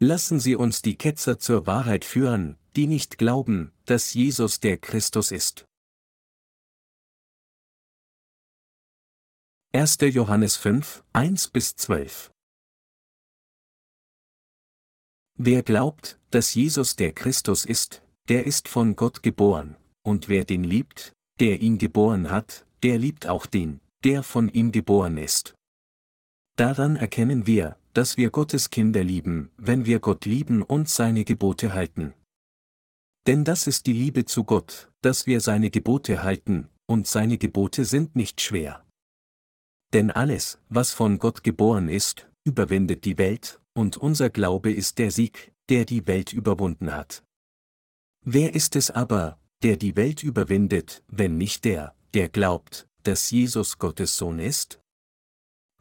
Lassen Sie uns die Ketzer zur Wahrheit führen, die nicht glauben, dass Jesus der Christus ist. 1. Johannes 5, 1 bis 12 Wer glaubt, dass Jesus der Christus ist, der ist von Gott geboren, und wer den liebt, der ihn geboren hat, der liebt auch den, der von ihm geboren ist. Daran erkennen wir, dass wir Gottes Kinder lieben, wenn wir Gott lieben und seine Gebote halten. Denn das ist die Liebe zu Gott, dass wir seine Gebote halten, und seine Gebote sind nicht schwer. Denn alles, was von Gott geboren ist, überwindet die Welt, und unser Glaube ist der Sieg, der die Welt überwunden hat. Wer ist es aber, der die Welt überwindet, wenn nicht der, der glaubt, dass Jesus Gottes Sohn ist?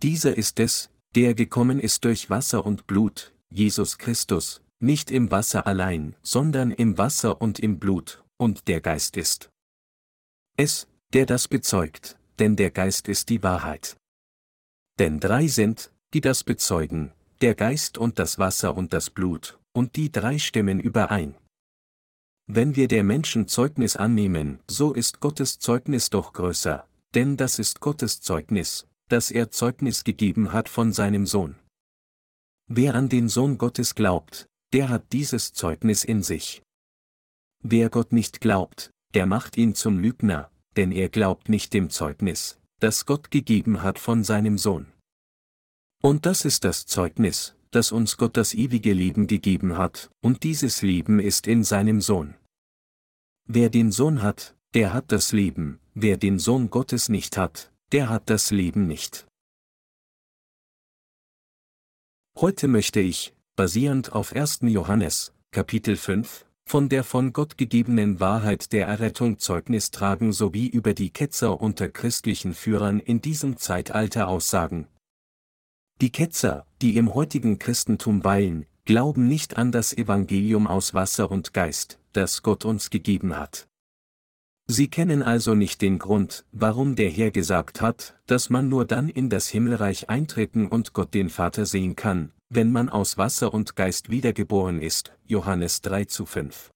Dieser ist es, der gekommen ist durch Wasser und Blut, Jesus Christus, nicht im Wasser allein, sondern im Wasser und im Blut, und der Geist ist. Es, der das bezeugt, denn der Geist ist die Wahrheit. Denn drei sind, die das bezeugen, der Geist und das Wasser und das Blut, und die drei stimmen überein. Wenn wir der Menschen Zeugnis annehmen, so ist Gottes Zeugnis doch größer, denn das ist Gottes Zeugnis, dass er Zeugnis gegeben hat von seinem Sohn. Wer an den Sohn Gottes glaubt, der hat dieses Zeugnis in sich. Wer Gott nicht glaubt, der macht ihn zum Lügner, denn er glaubt nicht dem Zeugnis, das Gott gegeben hat von seinem Sohn. Und das ist das Zeugnis, dass uns Gott das ewige Leben gegeben hat, und dieses Leben ist in seinem Sohn. Wer den Sohn hat, der hat das Leben, wer den Sohn Gottes nicht hat, der hat das Leben nicht. Heute möchte ich, basierend auf 1. Johannes, Kapitel 5, von der von Gott gegebenen Wahrheit der Errettung Zeugnis tragen sowie über die Ketzer unter christlichen Führern in diesem Zeitalter aussagen. Die Ketzer, die im heutigen Christentum weilen, glauben nicht an das Evangelium aus Wasser und Geist, das Gott uns gegeben hat. Sie kennen also nicht den Grund, warum der Herr gesagt hat, dass man nur dann in das Himmelreich eintreten und Gott den Vater sehen kann, wenn man aus Wasser und Geist wiedergeboren ist. Johannes 3 zu 5.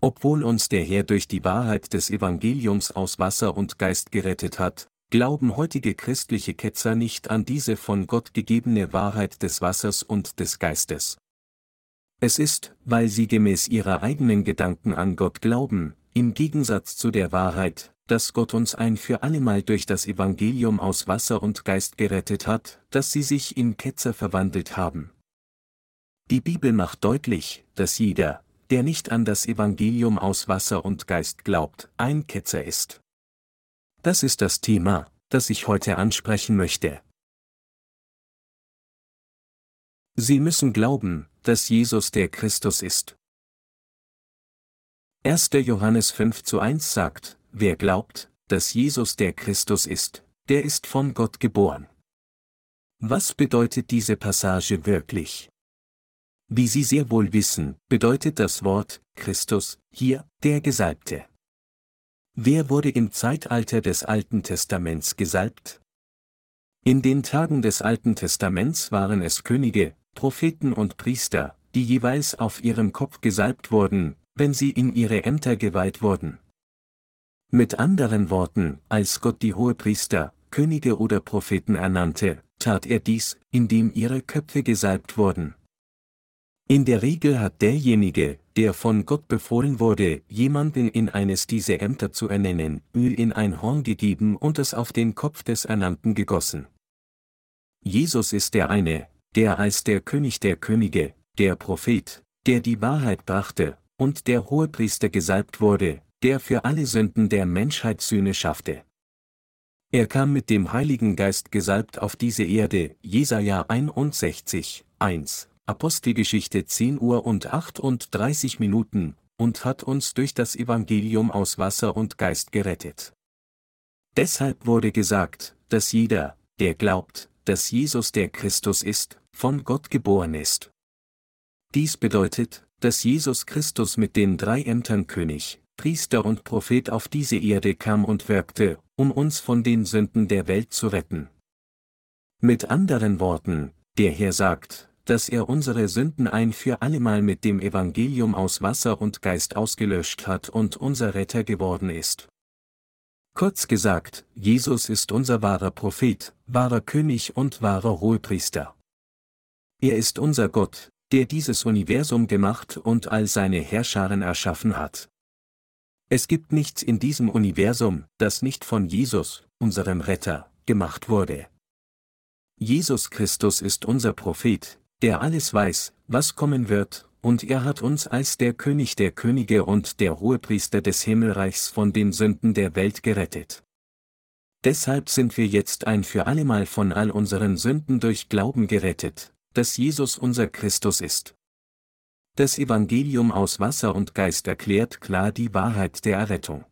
Obwohl uns der Herr durch die Wahrheit des Evangeliums aus Wasser und Geist gerettet hat, glauben heutige christliche Ketzer nicht an diese von Gott gegebene Wahrheit des Wassers und des Geistes. Es ist, weil sie gemäß ihrer eigenen Gedanken an Gott glauben, im Gegensatz zu der Wahrheit, dass Gott uns ein für allemal durch das Evangelium aus Wasser und Geist gerettet hat, dass sie sich in Ketzer verwandelt haben. Die Bibel macht deutlich, dass jeder, der nicht an das Evangelium aus Wasser und Geist glaubt, ein Ketzer ist. Das ist das Thema, das ich heute ansprechen möchte. Sie müssen glauben, dass Jesus der Christus ist. 1. Johannes 5 zu 1 sagt, wer glaubt, dass Jesus der Christus ist, der ist von Gott geboren. Was bedeutet diese Passage wirklich? Wie Sie sehr wohl wissen, bedeutet das Wort Christus hier der Gesalbte. Wer wurde im Zeitalter des Alten Testaments gesalbt? In den Tagen des Alten Testaments waren es Könige, Propheten und Priester, die jeweils auf ihrem Kopf gesalbt wurden, wenn sie in ihre Ämter geweiht wurden. Mit anderen Worten, als Gott die Hohepriester, Könige oder Propheten ernannte, tat er dies, indem ihre Köpfe gesalbt wurden. In der Regel hat derjenige, der von Gott befohlen wurde, jemanden in eines dieser Ämter zu ernennen, Öl in ein Horn gegeben und es auf den Kopf des Ernannten gegossen. Jesus ist der eine, der als der König der Könige, der Prophet, der die Wahrheit brachte, und der Hohepriester gesalbt wurde, der für alle Sünden der Menschheit Sühne schaffte. Er kam mit dem Heiligen Geist gesalbt auf diese Erde, Jesaja 61, 1, Apostelgeschichte 10 Uhr und 38 Minuten, und hat uns durch das Evangelium aus Wasser und Geist gerettet. Deshalb wurde gesagt, dass jeder, der glaubt, dass Jesus der Christus ist, von Gott geboren ist. Dies bedeutet, dass Jesus Christus mit den drei Ämtern König, Priester und Prophet auf diese Erde kam und wirkte, um uns von den Sünden der Welt zu retten. Mit anderen Worten, der Herr sagt, dass er unsere Sünden ein für allemal mit dem Evangelium aus Wasser und Geist ausgelöscht hat und unser Retter geworden ist. Kurz gesagt, Jesus ist unser wahrer Prophet, wahrer König und wahrer Hohepriester. Er ist unser Gott, der dieses Universum gemacht und all seine Herrscharen erschaffen hat. Es gibt nichts in diesem Universum, das nicht von Jesus, unserem Retter, gemacht wurde. Jesus Christus ist unser Prophet, der alles weiß, was kommen wird, und er hat uns als der König der Könige und der Hohepriester des Himmelreichs von den Sünden der Welt gerettet. Deshalb sind wir jetzt ein für allemal von all unseren Sünden durch Glauben gerettet, dass Jesus unser Christus ist. Das Evangelium aus Wasser und Geist erklärt klar die Wahrheit der Errettung.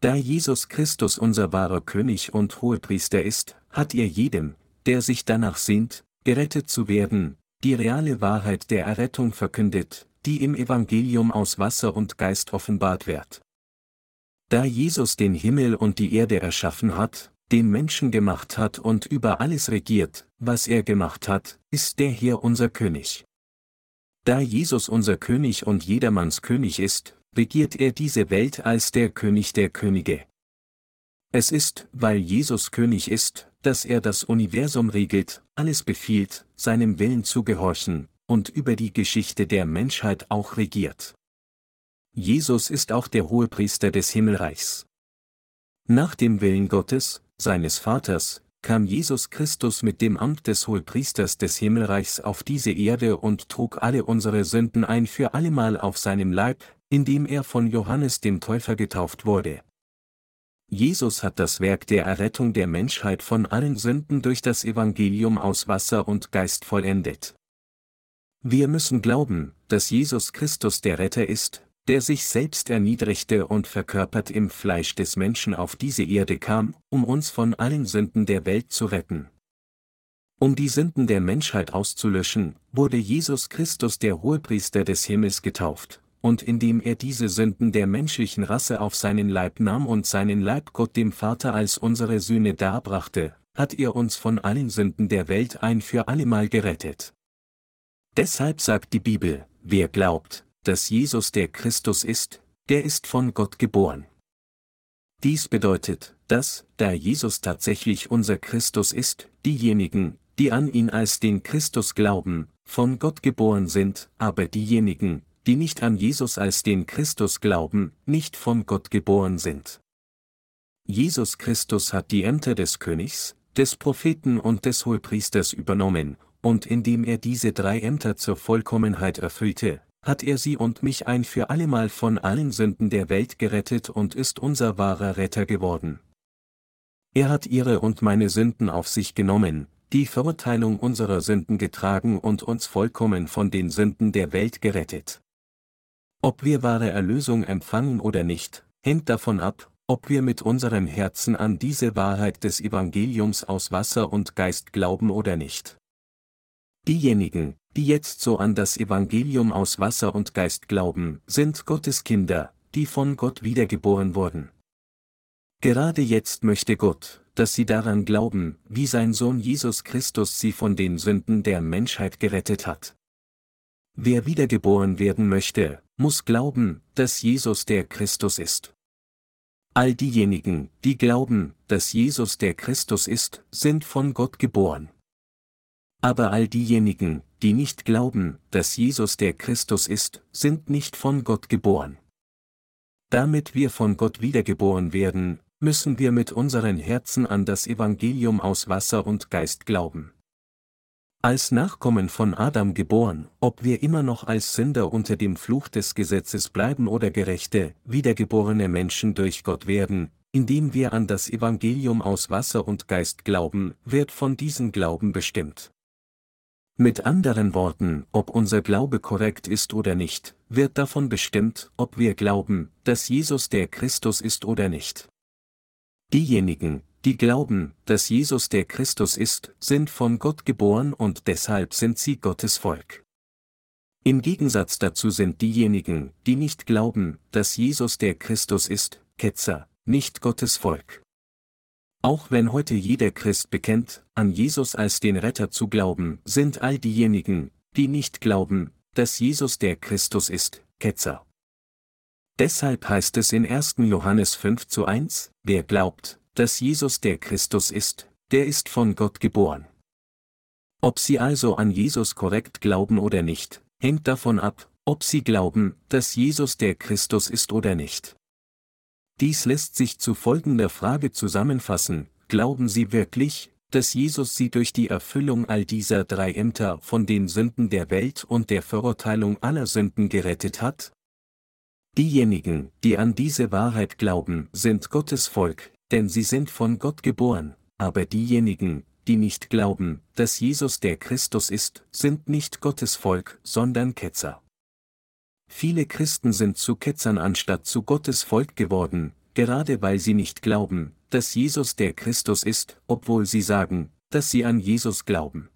Da Jesus Christus unser wahrer König und Hohepriester ist, hat er jedem, der sich danach sehnt, gerettet zu werden, die reale Wahrheit der Errettung verkündet, die im Evangelium aus Wasser und Geist offenbart wird. Da Jesus den Himmel und die Erde erschaffen hat, den Menschen gemacht hat und über alles regiert, was er gemacht hat, ist der hier unser König. Da Jesus unser König und jedermanns König ist, regiert er diese Welt als der König der Könige. Es ist, weil Jesus König ist, dass er das Universum regelt, alles befiehlt, seinem Willen zu gehorchen, und über die Geschichte der Menschheit auch regiert. Jesus ist auch der Hohepriester des Himmelreichs. Nach dem Willen Gottes, seines Vaters, kam Jesus Christus mit dem Amt des Hohepriesters des Himmelreichs auf diese Erde und trug alle unsere Sünden ein für allemal auf seinem Leib, indem er von Johannes dem Täufer getauft wurde. Jesus hat das Werk der Errettung der Menschheit von allen Sünden durch das Evangelium aus Wasser und Geist vollendet. Wir müssen glauben, dass Jesus Christus der Retter ist, der sich selbst erniedrigte und verkörpert im Fleisch des Menschen auf diese Erde kam, um uns von allen Sünden der Welt zu retten. Um die Sünden der Menschheit auszulöschen, wurde Jesus Christus der Hohepriester des Himmels getauft, und indem er diese Sünden der menschlichen Rasse auf seinen Leib nahm und seinen Leib Gott dem Vater als unsere Sühne darbrachte, hat er uns von allen Sünden der Welt ein für allemal gerettet. Deshalb sagt die Bibel, wer glaubt, dass Jesus der Christus ist, der ist von Gott geboren. Dies bedeutet, dass, da Jesus tatsächlich unser Christus ist, diejenigen, die an ihn als den Christus glauben, von Gott geboren sind, aber diejenigen, die nicht an Jesus als den Christus glauben, nicht von Gott geboren sind. Jesus Christus hat die Ämter des Königs, des Propheten und des Hohepriesters übernommen, und indem er diese drei Ämter zur Vollkommenheit erfüllte, hat er sie und mich ein für allemal von allen Sünden der Welt gerettet und ist unser wahrer Retter geworden. Er hat ihre und meine Sünden auf sich genommen, die Verurteilung unserer Sünden getragen und uns vollkommen von den Sünden der Welt gerettet. Ob wir wahre Erlösung empfangen oder nicht, hängt davon ab, ob wir mit unserem Herzen an diese Wahrheit des Evangeliums aus Wasser und Geist glauben oder nicht. Diejenigen, die jetzt so an das Evangelium aus Wasser und Geist glauben, sind Gottes Kinder, die von Gott wiedergeboren wurden. Gerade jetzt möchte Gott, dass sie daran glauben, wie sein Sohn Jesus Christus sie von den Sünden der Menschheit gerettet hat. Wer wiedergeboren werden möchte, muss glauben, dass Jesus der Christus ist. All diejenigen, die glauben, dass Jesus der Christus ist, sind von Gott geboren. Aber all diejenigen, die nicht glauben, dass Jesus der Christus ist, sind nicht von Gott geboren. Damit wir von Gott wiedergeboren werden, müssen wir mit unseren Herzen an das Evangelium aus Wasser und Geist glauben. Als Nachkommen von Adam geboren, ob wir immer noch als Sünder unter dem Fluch des Gesetzes bleiben oder gerechte, wiedergeborene Menschen durch Gott werden, indem wir an das Evangelium aus Wasser und Geist glauben, wird von diesem Glauben bestimmt. Mit anderen Worten, ob unser Glaube korrekt ist oder nicht, wird davon bestimmt, ob wir glauben, dass Jesus der Christus ist oder nicht. Diejenigen, die glauben, dass Jesus der Christus ist, sind von Gott geboren und deshalb sind sie Gottes Volk. Im Gegensatz dazu sind diejenigen, die nicht glauben, dass Jesus der Christus ist, Ketzer, nicht Gottes Volk. Auch wenn heute jeder Christ bekennt, an Jesus als den Retter zu glauben, sind all diejenigen, die nicht glauben, dass Jesus der Christus ist, Ketzer. Deshalb heißt es in 1. Johannes 5 zu 1, wer glaubt, dass Jesus der Christus ist, der ist von Gott geboren. Ob Sie also an Jesus korrekt glauben oder nicht, hängt davon ab, ob Sie glauben, dass Jesus der Christus ist oder nicht. Dies lässt sich zu folgender Frage zusammenfassen, glauben Sie wirklich, dass Jesus Sie durch die Erfüllung all dieser drei Ämter von den Sünden der Welt und der Verurteilung aller Sünden gerettet hat? Diejenigen, die an diese Wahrheit glauben, sind Gottes Volk, denn sie sind von Gott geboren, aber diejenigen, die nicht glauben, dass Jesus der Christus ist, sind nicht Gottes Volk, sondern Ketzer. Viele Christen sind zu Ketzern anstatt zu Gottes Volk geworden, gerade weil sie nicht glauben, dass Jesus der Christus ist, obwohl sie sagen, dass sie an Jesus glauben.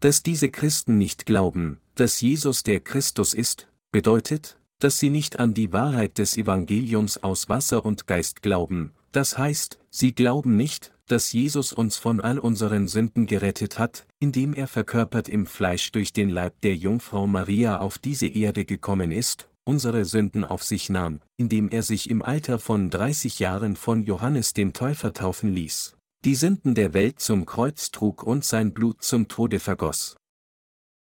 Dass diese Christen nicht glauben, dass Jesus der Christus ist, bedeutet, dass sie nicht an die Wahrheit des Evangeliums aus Wasser und Geist glauben, das heißt, sie glauben nicht, dass Jesus uns von all unseren Sünden gerettet hat, indem er verkörpert im Fleisch durch den Leib der Jungfrau Maria auf diese Erde gekommen ist, unsere Sünden auf sich nahm, indem er sich im Alter von 30 Jahren von Johannes dem Täufer taufen ließ, die Sünden der Welt zum Kreuz trug und sein Blut zum Tode vergoss.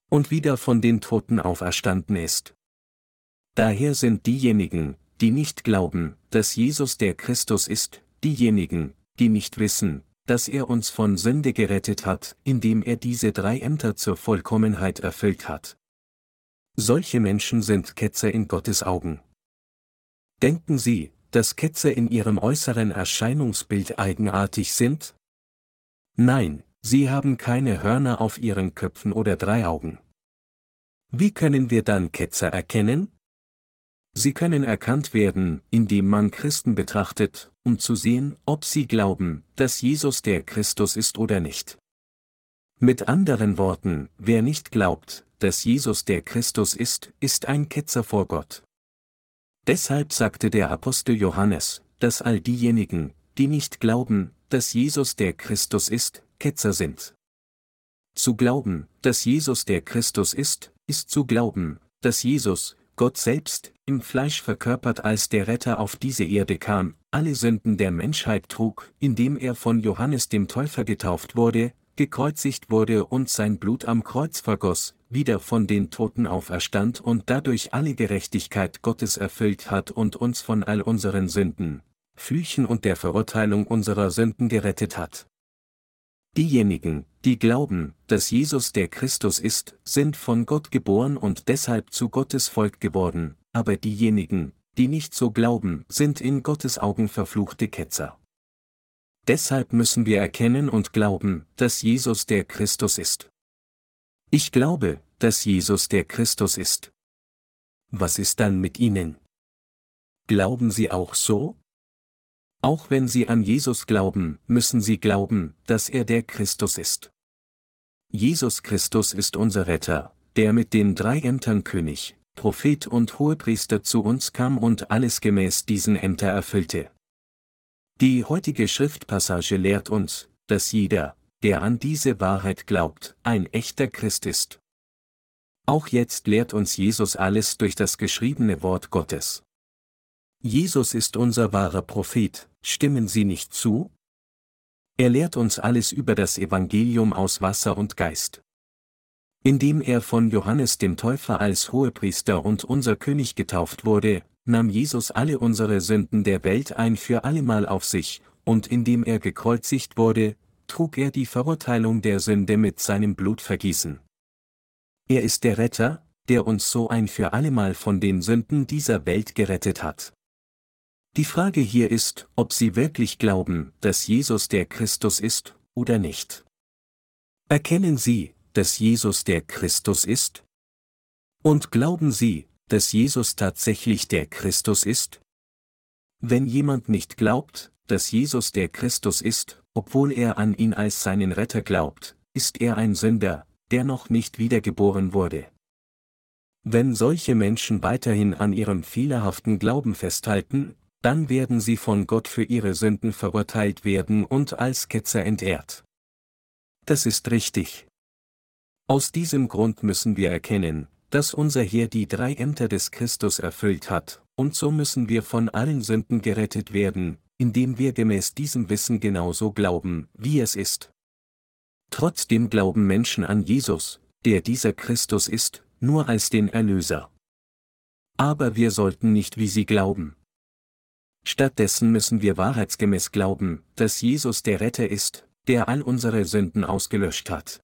Und wieder von den Toten auferstanden ist. Daher sind diejenigen, die nicht glauben, dass Jesus der Christus ist, diejenigen, die nicht wissen, dass er uns von Sünde gerettet hat, indem er diese drei Ämter zur Vollkommenheit erfüllt hat. Solche Menschen sind Ketzer in Gottes Augen. Denken Sie, dass Ketzer in ihrem äußeren Erscheinungsbild eigenartig sind? Nein, sie haben keine Hörner auf ihren Köpfen oder drei Augen. Wie können wir dann Ketzer erkennen? Sie können erkannt werden, indem man Christen betrachtet, um zu sehen, ob sie glauben, dass Jesus der Christus ist oder nicht. Mit anderen Worten, wer nicht glaubt, dass Jesus der Christus ist, ist ein Ketzer vor Gott. Deshalb sagte der Apostel Johannes, dass all diejenigen, die nicht glauben, dass Jesus der Christus ist, Ketzer sind. Zu glauben, dass Jesus der Christus ist, ist zu glauben, dass Jesus, Gott selbst, im Fleisch verkörpert als der Retter auf diese Erde kam, alle Sünden der Menschheit trug, indem er von Johannes dem Täufer getauft wurde, gekreuzigt wurde und sein Blut am Kreuz vergoss, wieder von den Toten auferstand und dadurch alle Gerechtigkeit Gottes erfüllt hat und uns von all unseren Sünden, Flüchen und der Verurteilung unserer Sünden gerettet hat. Diejenigen, die glauben, dass Jesus der Christus ist, sind von Gott geboren und deshalb zu Gottes Volk geworden, aber diejenigen, die nicht so glauben, sind in Gottes Augen verfluchte Ketzer. Deshalb müssen wir erkennen und glauben, dass Jesus der Christus ist. Ich glaube, dass Jesus der Christus ist. Was ist dann mit Ihnen? Glauben Sie auch so? Auch wenn Sie an Jesus glauben, müssen Sie glauben, dass er der Christus ist. Jesus Christus ist unser Retter, der mit den drei Ämtern König, Prophet und Hohepriester zu uns kam und alles gemäß diesen Ämter erfüllte. Die heutige Schriftpassage lehrt uns, dass jeder, der an diese Wahrheit glaubt, ein echter Christ ist. Auch jetzt lehrt uns Jesus alles durch das geschriebene Wort Gottes. Jesus ist unser wahrer Prophet, stimmen Sie nicht zu? Er lehrt uns alles über das Evangelium aus Wasser und Geist. Indem er von Johannes dem Täufer als Hohepriester und unser König getauft wurde, nahm Jesus alle unsere Sünden der Welt ein für allemal auf sich, und indem er gekreuzigt wurde, trug er die Verurteilung der Sünde mit seinem Blutvergießen. Er ist der Retter, der uns so ein für allemal von den Sünden dieser Welt gerettet hat. Die Frage hier ist, ob Sie wirklich glauben, dass Jesus der Christus ist, oder nicht. Erkennen Sie, dass Jesus der Christus ist? Und glauben Sie, dass Jesus tatsächlich der Christus ist? Wenn jemand nicht glaubt, dass Jesus der Christus ist, obwohl er an ihn als seinen Retter glaubt, ist er ein Sünder, der noch nicht wiedergeboren wurde. Wenn solche Menschen weiterhin an ihrem fehlerhaften Glauben festhalten, dann werden sie von Gott für ihre Sünden verurteilt werden und als Ketzer entehrt. Das ist richtig. Aus diesem Grund müssen wir erkennen, dass unser Herr die drei Ämter des Christus erfüllt hat, und so müssen wir von allen Sünden gerettet werden, indem wir gemäß diesem Wissen genauso glauben, wie es ist. Trotzdem glauben Menschen an Jesus, der dieser Christus ist, nur als den Erlöser. Aber wir sollten nicht wie sie glauben. Stattdessen müssen wir wahrheitsgemäß glauben, dass Jesus der Retter ist, der all unsere Sünden ausgelöscht hat.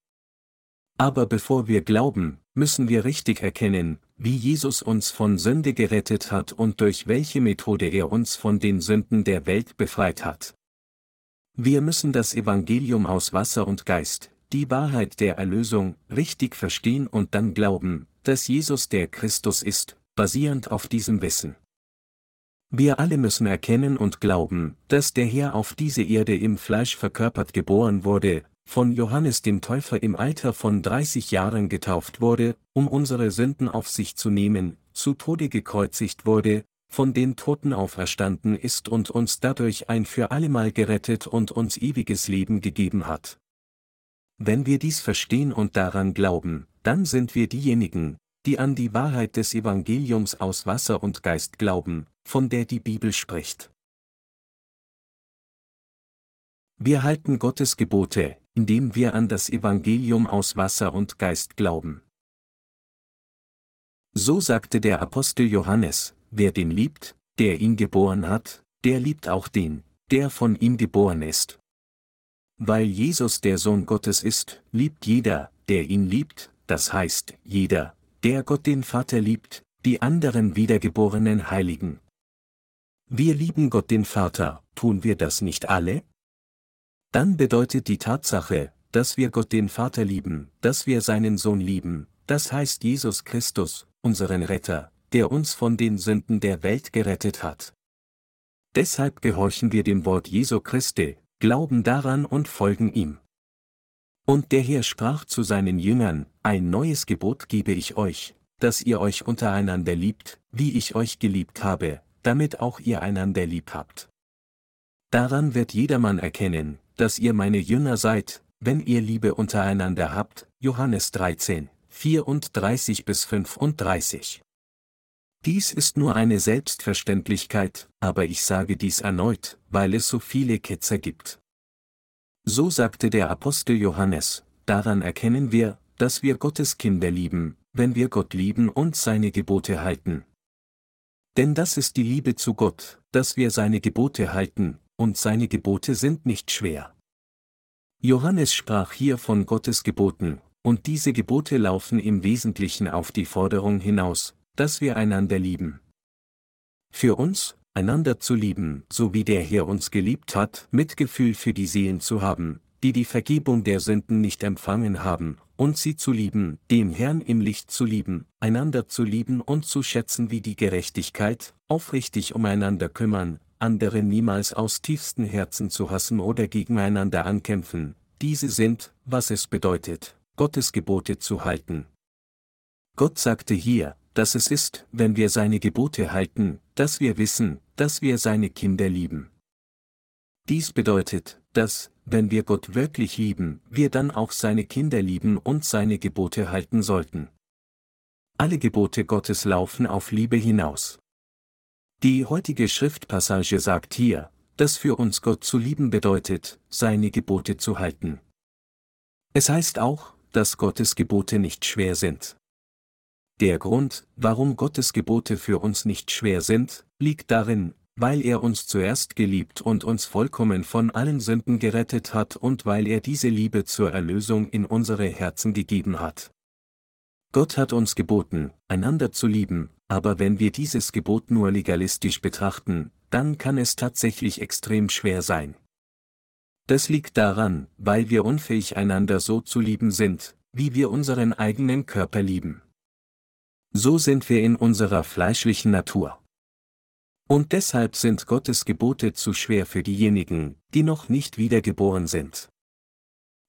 Aber bevor wir glauben, müssen wir richtig erkennen, wie Jesus uns von Sünde gerettet hat und durch welche Methode er uns von den Sünden der Welt befreit hat. Wir müssen das Evangelium aus Wasser und Geist, die Wahrheit der Erlösung, richtig verstehen und dann glauben, dass Jesus der Christus ist, basierend auf diesem Wissen. Wir alle müssen erkennen und glauben, dass der Herr auf diese Erde im Fleisch verkörpert geboren wurde, von Johannes dem Täufer im Alter von 30 Jahren getauft wurde, um unsere Sünden auf sich zu nehmen, zu Tode gekreuzigt wurde, von den Toten auferstanden ist und uns dadurch ein für allemal gerettet und uns ewiges Leben gegeben hat. Wenn wir dies verstehen und daran glauben, dann sind wir diejenigen, die an die Wahrheit des Evangeliums aus Wasser und Geist glauben, von der die Bibel spricht. Wir halten Gottes Gebote, indem wir an das Evangelium aus Wasser und Geist glauben. So sagte der Apostel Johannes, wer den liebt, der ihn geboren hat, der liebt auch den, der von ihm geboren ist. Weil Jesus der Sohn Gottes ist, liebt jeder, der ihn liebt, das heißt, jeder, der Gott den Vater liebt, die anderen wiedergeborenen Heiligen. Wir lieben Gott den Vater, tun wir das nicht alle? Dann bedeutet die Tatsache, dass wir Gott den Vater lieben, dass wir seinen Sohn lieben, das heißt Jesus Christus, unseren Retter, der uns von den Sünden der Welt gerettet hat. Deshalb gehorchen wir dem Wort Jesu Christi, glauben daran und folgen ihm. Und der Herr sprach zu seinen Jüngern, ein neues Gebot gebe ich euch, dass ihr euch untereinander liebt, wie ich euch geliebt habe, damit auch ihr einander lieb habt. Daran wird jedermann erkennen, dass ihr meine Jünger seid, wenn ihr Liebe untereinander habt. Johannes 13, 34 bis 35. Dies ist nur eine Selbstverständlichkeit, aber ich sage dies erneut, weil es so viele Ketzer gibt. So sagte der Apostel Johannes, daran erkennen wir, dass wir Gottes Kinder lieben, wenn wir Gott lieben und seine Gebote halten. Denn das ist die Liebe zu Gott, dass wir seine Gebote halten, und seine Gebote sind nicht schwer. Johannes sprach hier von Gottes Geboten, und diese Gebote laufen im Wesentlichen auf die Forderung hinaus, dass wir einander lieben. Für uns, einander zu lieben, so wie der Herr uns geliebt hat, Mitgefühl für die Seelen zu haben, die die Vergebung der Sünden nicht empfangen haben, und sie zu lieben, den Herrn im Licht zu lieben, einander zu lieben und zu schätzen wie die Gerechtigkeit, aufrichtig umeinander kümmern, andere niemals aus tiefstem Herzen zu hassen oder gegeneinander ankämpfen, diese sind, was es bedeutet, Gottes Gebote zu halten. Gott sagte hier, dass es ist, wenn wir seine Gebote halten, dass wir wissen, dass wir seine Kinder lieben. Dies bedeutet, dass, wenn wir Gott wirklich lieben, wir dann auch seine Kinder lieben und seine Gebote halten sollten. Alle Gebote Gottes laufen auf Liebe hinaus. Die heutige Schriftpassage sagt hier, dass für uns Gott zu lieben bedeutet, seine Gebote zu halten. Es heißt auch, dass Gottes Gebote nicht schwer sind. Der Grund, warum Gottes Gebote für uns nicht schwer sind, liegt darin, weil er uns zuerst geliebt und uns vollkommen von allen Sünden gerettet hat und weil er diese Liebe zur Erlösung in unsere Herzen gegeben hat. Gott hat uns geboten, einander zu lieben, aber wenn wir dieses Gebot nur legalistisch betrachten, dann kann es tatsächlich extrem schwer sein. Das liegt daran, weil wir unfähig einander so zu lieben sind, wie wir unseren eigenen Körper lieben. So sind wir in unserer fleischlichen Natur. Und deshalb sind Gottes Gebote zu schwer für diejenigen, die noch nicht wiedergeboren sind.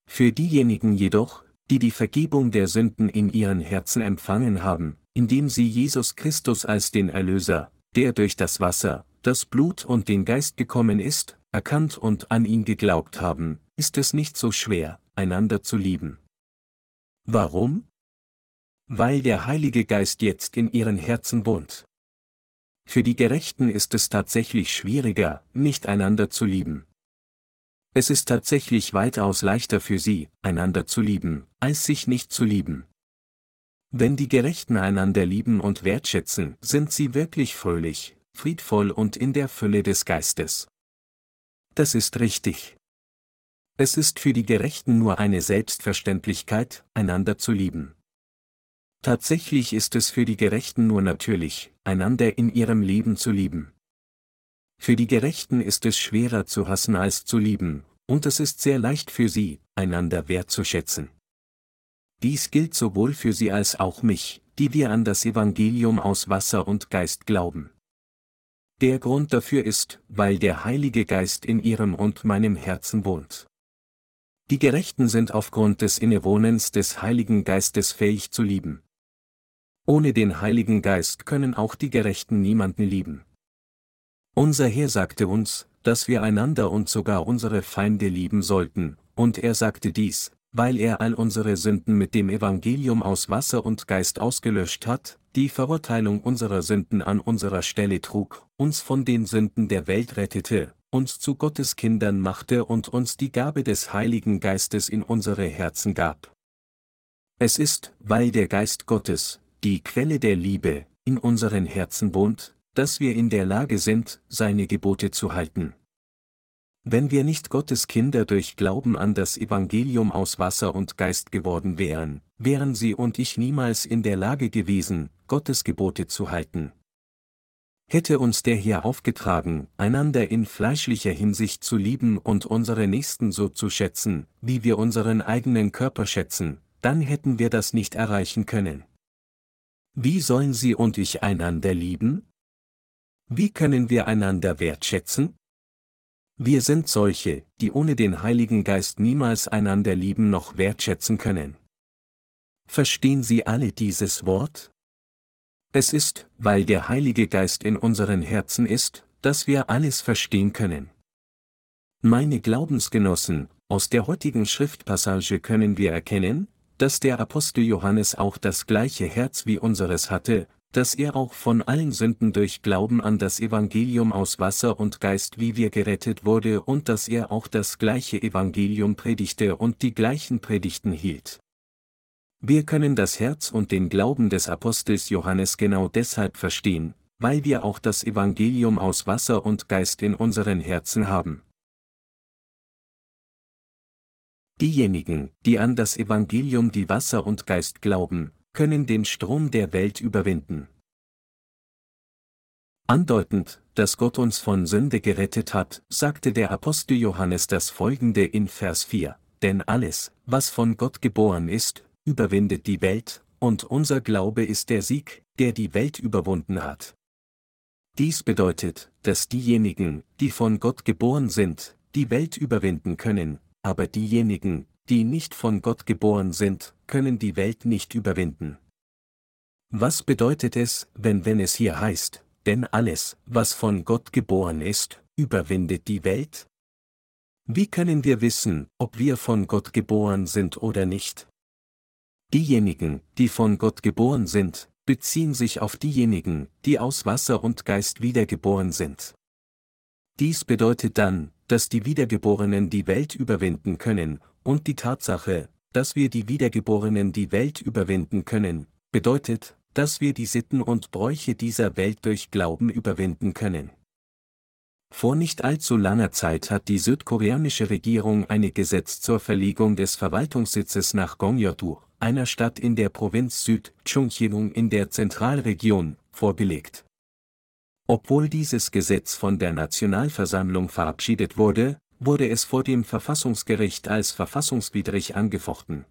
Für diejenigen jedoch, die die Vergebung der Sünden in ihren Herzen empfangen haben, indem sie Jesus Christus als den Erlöser, der durch das Wasser, das Blut und den Geist gekommen ist, erkannt und an ihn geglaubt haben, ist es nicht so schwer, einander zu lieben. Warum? Weil der Heilige Geist jetzt in ihren Herzen wohnt. Für die Gerechten ist es tatsächlich schwieriger, nicht einander zu lieben. Es ist tatsächlich weitaus leichter für sie, einander zu lieben, als sich nicht zu lieben. Wenn die Gerechten einander lieben und wertschätzen, sind sie wirklich fröhlich, friedvoll und in der Fülle des Geistes. Das ist richtig. Es ist für die Gerechten nur eine Selbstverständlichkeit, einander zu lieben. Tatsächlich ist es für die Gerechten nur natürlich, einander in ihrem Leben zu lieben. Für die Gerechten ist es schwerer zu hassen als zu lieben, und es ist sehr leicht für sie, einander wertzuschätzen. Dies gilt sowohl für Sie als auch mich, die wir an das Evangelium aus Wasser und Geist glauben. Der Grund dafür ist, weil der Heilige Geist in Ihrem und meinem Herzen wohnt. Die Gerechten sind aufgrund des Innewohnens des Heiligen Geistes fähig zu lieben. Ohne den Heiligen Geist können auch die Gerechten niemanden lieben. Unser Herr sagte uns, dass wir einander und sogar unsere Feinde lieben sollten, und er sagte dies, weil er all unsere Sünden mit dem Evangelium aus Wasser und Geist ausgelöscht hat, die Verurteilung unserer Sünden an unserer Stelle trug, uns von den Sünden der Welt rettete, uns zu Gottes Kindern machte und uns die Gabe des Heiligen Geistes in unsere Herzen gab. Es ist, weil der Geist Gottes, die Quelle der Liebe, in unseren Herzen wohnt, dass wir in der Lage sind, seine Gebote zu halten. Wenn wir nicht Gottes Kinder durch Glauben an das Evangelium aus Wasser und Geist geworden wären, wären Sie und ich niemals in der Lage gewesen, Gottes Gebote zu halten. Hätte uns der Herr aufgetragen, einander in fleischlicher Hinsicht zu lieben und unsere Nächsten so zu schätzen, wie wir unseren eigenen Körper schätzen, dann hätten wir das nicht erreichen können. Wie sollen Sie und ich einander lieben? Wie können wir einander wertschätzen? Wir sind solche, die ohne den Heiligen Geist niemals einander lieben noch wertschätzen können. Verstehen Sie alle dieses Wort? Es ist, weil der Heilige Geist in unseren Herzen ist, dass wir alles verstehen können. Meine Glaubensgenossen, aus der heutigen Schriftpassage können wir erkennen, dass der Apostel Johannes auch das gleiche Herz wie unseres hatte, dass er auch von allen Sünden durch Glauben an das Evangelium aus Wasser und Geist wie wir gerettet wurde und dass er auch das gleiche Evangelium predigte und die gleichen Predigten hielt. Wir können das Herz und den Glauben des Apostels Johannes genau deshalb verstehen, weil wir auch das Evangelium aus Wasser und Geist in unseren Herzen haben. Diejenigen, die an das Evangelium die Wasser und Geist glauben, können den Strom der Welt überwinden. Andeutend, dass Gott uns von Sünde gerettet hat, sagte der Apostel Johannes das folgende in Vers 4, denn alles, was von Gott geboren ist, überwindet die Welt, und unser Glaube ist der Sieg, der die Welt überwunden hat. Dies bedeutet, dass diejenigen, die von Gott geboren sind, die Welt überwinden können, aber diejenigen, die nicht von Gott geboren sind, können die Welt nicht überwinden. Was bedeutet es, wenn wenn es hier heißt, denn alles, was von Gott geboren ist, überwindet die Welt? Wie können wir wissen, ob wir von Gott geboren sind oder nicht? Diejenigen, die von Gott geboren sind, beziehen sich auf diejenigen, die aus Wasser und Geist wiedergeboren sind. Dies bedeutet dann, dass die Wiedergeborenen die Welt überwinden können, und die Tatsache, dass wir die Wiedergeborenen die Welt überwinden können, bedeutet, dass wir die Sitten und Bräuche dieser Welt durch Glauben überwinden können. Vor nicht allzu langer Zeit hat die südkoreanische Regierung ein Gesetz zur Verlegung des Verwaltungssitzes nach Gongyeodu, einer Stadt in der Provinz Süd-Chungcheong in der Zentralregion, vorgelegt. Obwohl dieses Gesetz von der Nationalversammlung verabschiedet wurde, wurde es vor dem Verfassungsgericht als verfassungswidrig angefochten.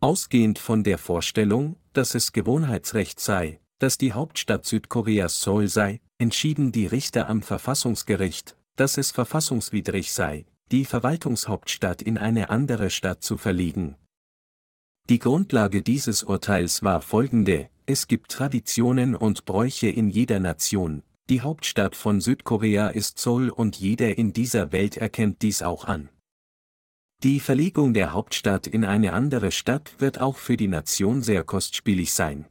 Ausgehend von der Vorstellung, dass es Gewohnheitsrecht sei, dass die Hauptstadt Südkoreas Seoul sei, entschieden die Richter am Verfassungsgericht, dass es verfassungswidrig sei, die Verwaltungshauptstadt in eine andere Stadt zu verlegen. Die Grundlage dieses Urteils war folgende, es gibt Traditionen und Bräuche in jeder Nation, die Hauptstadt von Südkorea ist Seoul und jeder in dieser Welt erkennt dies auch an. Die Verlegung der Hauptstadt in eine andere Stadt wird auch für die Nation sehr kostspielig sein.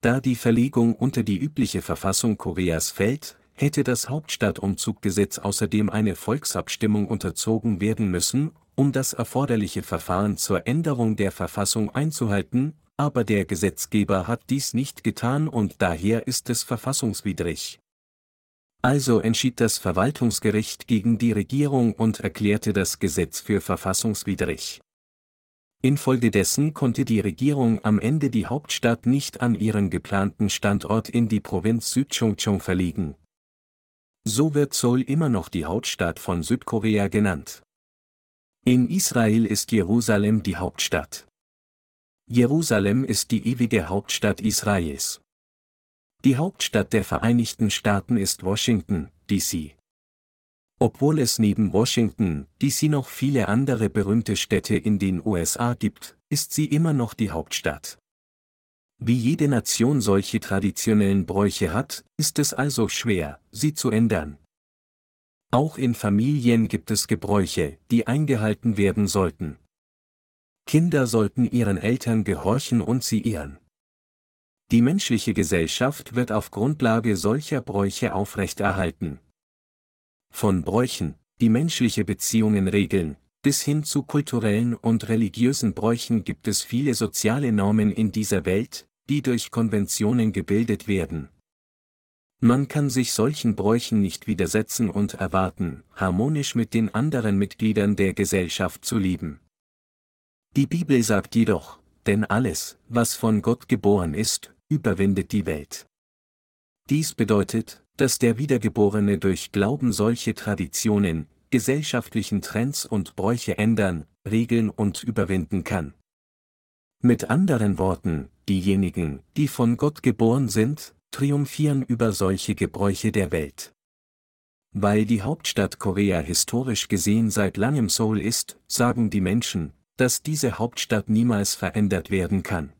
Da die Verlegung unter die übliche Verfassung Koreas fällt, hätte das Hauptstadtumzuggesetz außerdem eine Volksabstimmung unterzogen werden müssen, um das erforderliche Verfahren zur Änderung der Verfassung einzuhalten, aber der Gesetzgeber hat dies nicht getan und daher ist es verfassungswidrig. Also entschied das Verwaltungsgericht gegen die Regierung und erklärte das Gesetz für verfassungswidrig. Infolgedessen konnte die Regierung am Ende die Hauptstadt nicht an ihren geplanten Standort in die Provinz Südchungcheong verlegen. So wird Seoul immer noch die Hauptstadt von Südkorea genannt. In Israel ist Jerusalem die Hauptstadt. Jerusalem ist die ewige Hauptstadt Israels. Die Hauptstadt der Vereinigten Staaten ist Washington, D.C. Obwohl es neben Washington, D.C. noch viele andere berühmte Städte in den USA gibt, ist sie immer noch die Hauptstadt. Wie jede Nation solche traditionellen Bräuche hat, ist es also schwer, sie zu ändern. Auch in Familien gibt es Gebräuche, die eingehalten werden sollten. Kinder sollten ihren Eltern gehorchen und sie ehren. Die menschliche Gesellschaft wird auf Grundlage solcher Bräuche aufrechterhalten. Von Bräuchen, die menschliche Beziehungen regeln, bis hin zu kulturellen und religiösen Bräuchen gibt es viele soziale Normen in dieser Welt, die durch Konventionen gebildet werden. Man kann sich solchen Bräuchen nicht widersetzen und erwarten, harmonisch mit den anderen Mitgliedern der Gesellschaft zu leben. Die Bibel sagt jedoch, denn alles, was von Gott geboren ist, überwindet die Welt. Dies bedeutet, dass der Wiedergeborene durch Glauben solche Traditionen, gesellschaftlichen Trends und Bräuche ändern, regeln und überwinden kann. Mit anderen Worten, diejenigen, die von Gott geboren sind, triumphieren über solche Gebräuche der Welt. Weil die Hauptstadt Korea historisch gesehen seit langem Seoul ist, sagen die Menschen, dass diese Hauptstadt niemals verändert werden kann.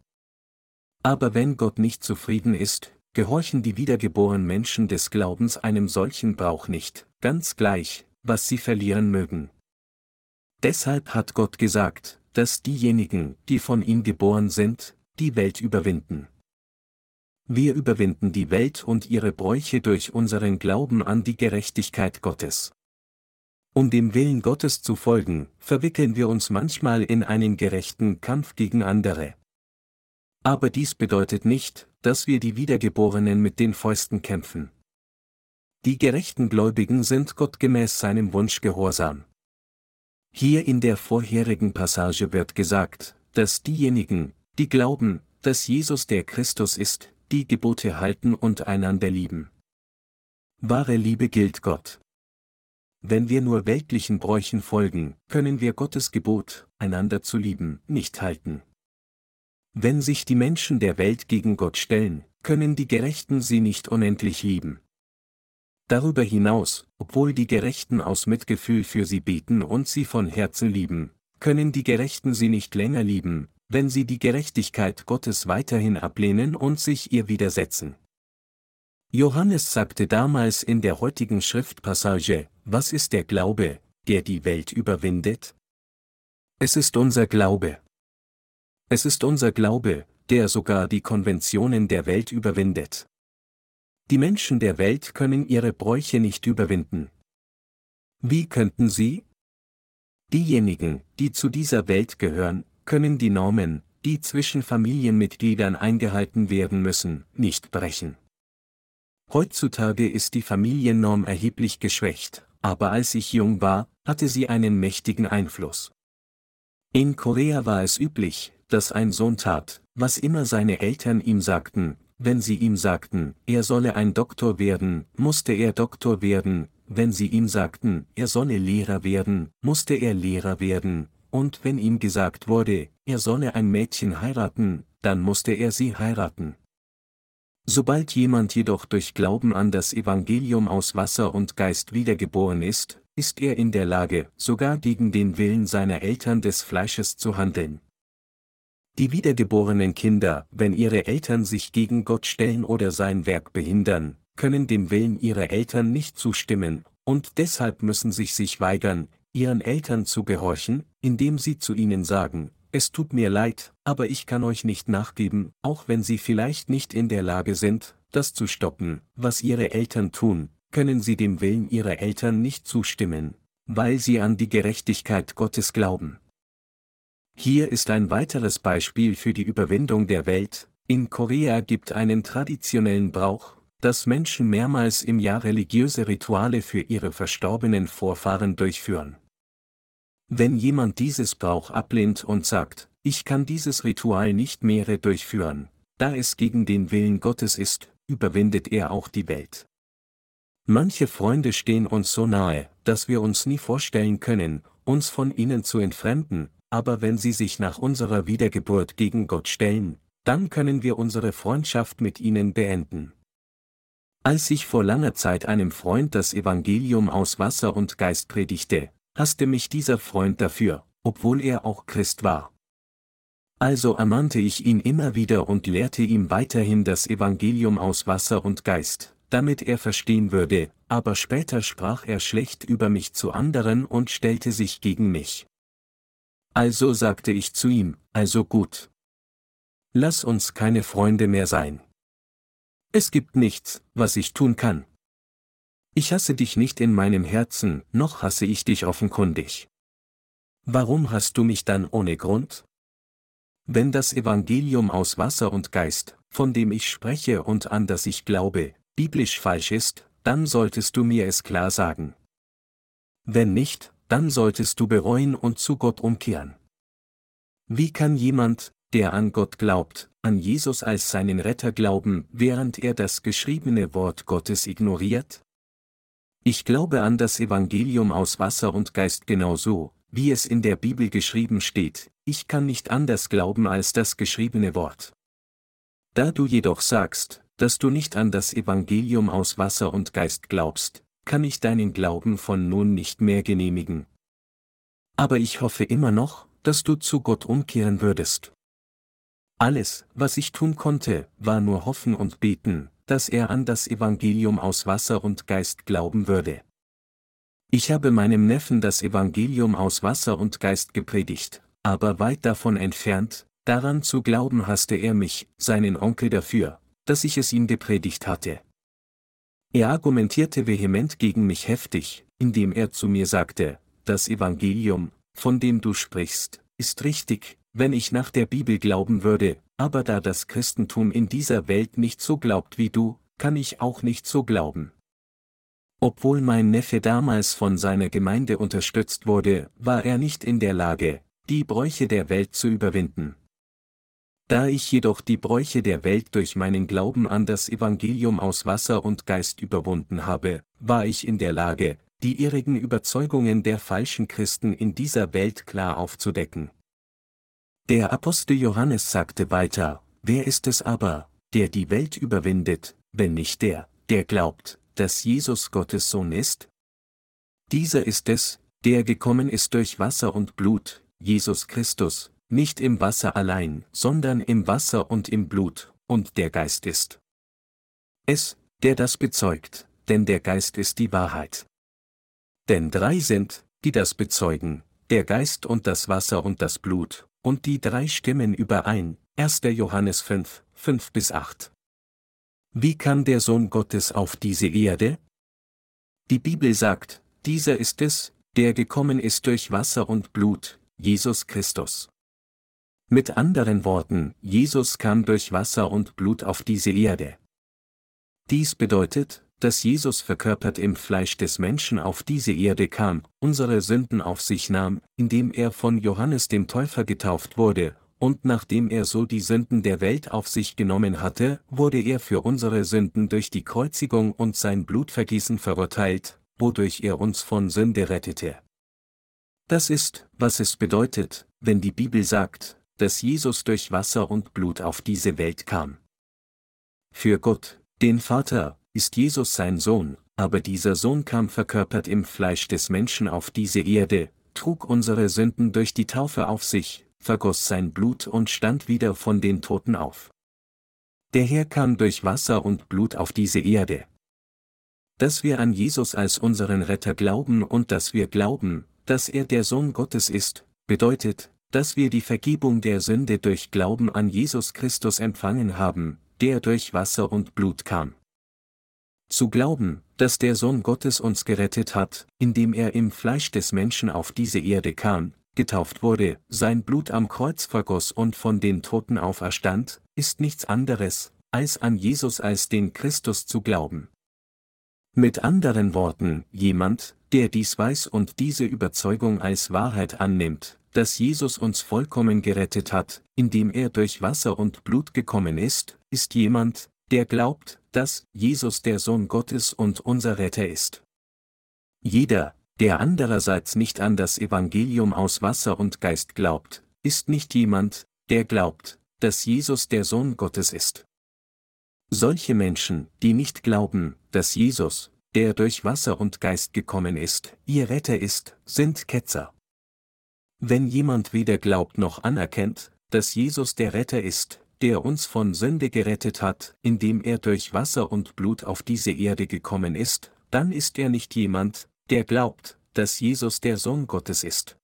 Aber wenn Gott nicht zufrieden ist, gehorchen die wiedergeborenen Menschen des Glaubens einem solchen Brauch nicht, ganz gleich, was sie verlieren mögen. Deshalb hat Gott gesagt, dass diejenigen, die von ihm geboren sind, die Welt überwinden. Wir überwinden die Welt und ihre Bräuche durch unseren Glauben an die Gerechtigkeit Gottes. Um dem Willen Gottes zu folgen, verwickeln wir uns manchmal in einen gerechten Kampf gegen andere. Aber dies bedeutet nicht, dass wir die Wiedergeborenen mit den Fäusten kämpfen. Die gerechten Gläubigen sind Gott gemäß seinem Wunsch gehorsam. Hier in der vorherigen Passage wird gesagt, dass diejenigen, die glauben, dass Jesus der Christus ist, die Gebote halten und einander lieben. Wahre Liebe gilt Gott. Wenn wir nur weltlichen Bräuchen folgen, können wir Gottes Gebot, einander zu lieben, nicht halten. Wenn sich die Menschen der Welt gegen Gott stellen, können die Gerechten sie nicht unendlich lieben. Darüber hinaus, obwohl die Gerechten aus Mitgefühl für sie beten und sie von Herzen lieben, können die Gerechten sie nicht länger lieben, wenn sie die Gerechtigkeit Gottes weiterhin ablehnen und sich ihr widersetzen. Johannes sagte damals in der heutigen Schriftpassage, was ist der Glaube, der die Welt überwindet? Es ist unser Glaube. Es ist unser Glaube, der sogar die Konventionen der Welt überwindet. Die Menschen der Welt können ihre Bräuche nicht überwinden. Wie könnten sie? Diejenigen, die zu dieser Welt gehören, können die Normen, die zwischen Familienmitgliedern eingehalten werden müssen, nicht brechen. Heutzutage ist die Familiennorm erheblich geschwächt, aber als ich jung war, hatte sie einen mächtigen Einfluss. In Korea war es üblich, dass ein Sohn tat, was immer seine Eltern ihm sagten, wenn sie ihm sagten, er solle ein Doktor werden, musste er Doktor werden, wenn sie ihm sagten, er solle Lehrer werden, musste er Lehrer werden, und wenn ihm gesagt wurde, er solle ein Mädchen heiraten, dann musste er sie heiraten. Sobald jemand jedoch durch Glauben an das Evangelium aus Wasser und Geist wiedergeboren ist, ist er in der Lage, sogar gegen den Willen seiner Eltern des Fleisches zu handeln. Die wiedergeborenen Kinder, wenn ihre Eltern sich gegen Gott stellen oder sein Werk behindern, können dem Willen ihrer Eltern nicht zustimmen, und deshalb müssen sich sich weigern, ihren Eltern zu gehorchen, indem sie zu ihnen sagen, es tut mir leid, aber ich kann euch nicht nachgeben, auch wenn sie vielleicht nicht in der Lage sind, das zu stoppen, was ihre Eltern tun, können sie dem Willen ihrer Eltern nicht zustimmen, weil sie an die Gerechtigkeit Gottes glauben. Hier ist ein weiteres Beispiel für die Überwindung der Welt. In Korea gibt einen traditionellen Brauch, dass Menschen mehrmals im Jahr religiöse Rituale für ihre verstorbenen Vorfahren durchführen. Wenn jemand dieses Brauch ablehnt und sagt, ich kann dieses Ritual nicht mehr durchführen, da es gegen den Willen Gottes ist, überwindet er auch die Welt. Manche Freunde stehen uns so nahe, dass wir uns nie vorstellen können, uns von ihnen zu entfremden, aber wenn sie sich nach unserer Wiedergeburt gegen Gott stellen, dann können wir unsere Freundschaft mit ihnen beenden. Als ich vor langer Zeit einem Freund das Evangelium aus Wasser und Geist predigte, hasste mich dieser Freund dafür, obwohl er auch Christ war. Also ermannte ich ihn immer wieder und lehrte ihm weiterhin das Evangelium aus Wasser und Geist, damit er verstehen würde, aber später sprach er schlecht über mich zu anderen und stellte sich gegen mich. Also sagte ich zu ihm, also gut. Lass uns keine Freunde mehr sein. Es gibt nichts, was ich tun kann. Ich hasse dich nicht in meinem Herzen, noch hasse ich dich offenkundig. Warum hast du mich dann ohne Grund? Wenn das Evangelium aus Wasser und Geist, von dem ich spreche und an das ich glaube, biblisch falsch ist, dann solltest du mir es klar sagen. Wenn nicht, dann solltest du bereuen und zu Gott umkehren. Wie kann jemand, der an Gott glaubt, an Jesus als seinen Retter glauben, während er das geschriebene Wort Gottes ignoriert? Ich glaube an das Evangelium aus Wasser und Geist genauso, wie es in der Bibel geschrieben steht, ich kann nicht anders glauben als das geschriebene Wort. Da du jedoch sagst, dass du nicht an das Evangelium aus Wasser und Geist glaubst, kann ich deinen Glauben von nun nicht mehr genehmigen. Aber ich hoffe immer noch, dass du zu Gott umkehren würdest. Alles, was ich tun konnte, war nur hoffen und beten, dass er an das Evangelium aus Wasser und Geist glauben würde. Ich habe meinem Neffen das Evangelium aus Wasser und Geist gepredigt, aber weit davon entfernt, daran zu glauben hasste er mich, seinen Onkel dafür, dass ich es ihm gepredigt hatte. Er argumentierte vehement gegen mich heftig, indem er zu mir sagte, das Evangelium, von dem du sprichst, ist richtig, wenn ich nach der Bibel glauben würde, aber da das Christentum in dieser Welt nicht so glaubt wie du, kann ich auch nicht so glauben. Obwohl mein Neffe damals von seiner Gemeinde unterstützt wurde, war er nicht in der Lage, die Bräuche der Welt zu überwinden. Da ich jedoch die Bräuche der Welt durch meinen Glauben an das Evangelium aus Wasser und Geist überwunden habe, war ich in der Lage, die irrigen Überzeugungen der falschen Christen in dieser Welt klar aufzudecken. Der Apostel Johannes sagte weiter, wer ist es aber, der die Welt überwindet, wenn nicht der, der glaubt, dass Jesus Gottes Sohn ist? Dieser ist es, der gekommen ist durch Wasser und Blut, Jesus Christus, nicht im Wasser allein, sondern im Wasser und im Blut, und der Geist ist. Es, der das bezeugt, denn der Geist ist die Wahrheit. Denn drei sind, die das bezeugen, der Geist und das Wasser und das Blut, und die drei stimmen überein, 1. Johannes 5, 5 bis 8. Wie kam der Sohn Gottes auf diese Erde? Die Bibel sagt, dieser ist es, der gekommen ist durch Wasser und Blut, Jesus Christus. Mit anderen Worten, Jesus kam durch Wasser und Blut auf diese Erde. Dies bedeutet, dass Jesus verkörpert im Fleisch des Menschen auf diese Erde kam, unsere Sünden auf sich nahm, indem er von Johannes dem Täufer getauft wurde, und nachdem er so die Sünden der Welt auf sich genommen hatte, wurde er für unsere Sünden durch die Kreuzigung und sein Blutvergießen verurteilt, wodurch er uns von Sünde rettete. Das ist, was es bedeutet, wenn die Bibel sagt, dass Jesus durch Wasser und Blut auf diese Welt kam. Für Gott, den Vater, ist Jesus sein Sohn, aber dieser Sohn kam verkörpert im Fleisch des Menschen auf diese Erde, trug unsere Sünden durch die Taufe auf sich, vergoss sein Blut und stand wieder von den Toten auf. Der Herr kam durch Wasser und Blut auf diese Erde, dass wir an Jesus als unseren Retter glauben und dass wir glauben, dass er der Sohn Gottes ist, bedeutet, dass wir die Vergebung der Sünde durch Glauben an Jesus Christus empfangen haben, der durch Wasser und Blut kam. Zu glauben, dass der Sohn Gottes uns gerettet hat, indem er im Fleisch des Menschen auf diese Erde kam, getauft wurde, sein Blut am Kreuz vergoss und von den Toten auferstand, ist nichts anderes, als an Jesus als den Christus zu glauben. Mit anderen Worten, jemand, der dies weiß und diese Überzeugung als Wahrheit annimmt, dass Jesus uns vollkommen gerettet hat, indem er durch Wasser und Blut gekommen ist, ist jemand, der glaubt, dass Jesus der Sohn Gottes und unser Retter ist. Jeder, der andererseits nicht an das Evangelium aus Wasser und Geist glaubt, ist nicht jemand, der glaubt, dass Jesus der Sohn Gottes ist. Solche Menschen, die nicht glauben, dass Jesus, der durch Wasser und Geist gekommen ist, ihr Retter ist, sind Ketzer. Wenn jemand weder glaubt noch anerkennt, dass Jesus der Retter ist, der uns von Sünde gerettet hat, indem er durch Wasser und Blut auf diese Erde gekommen ist, dann ist er nicht jemand, der glaubt, dass Jesus der Sohn Gottes ist.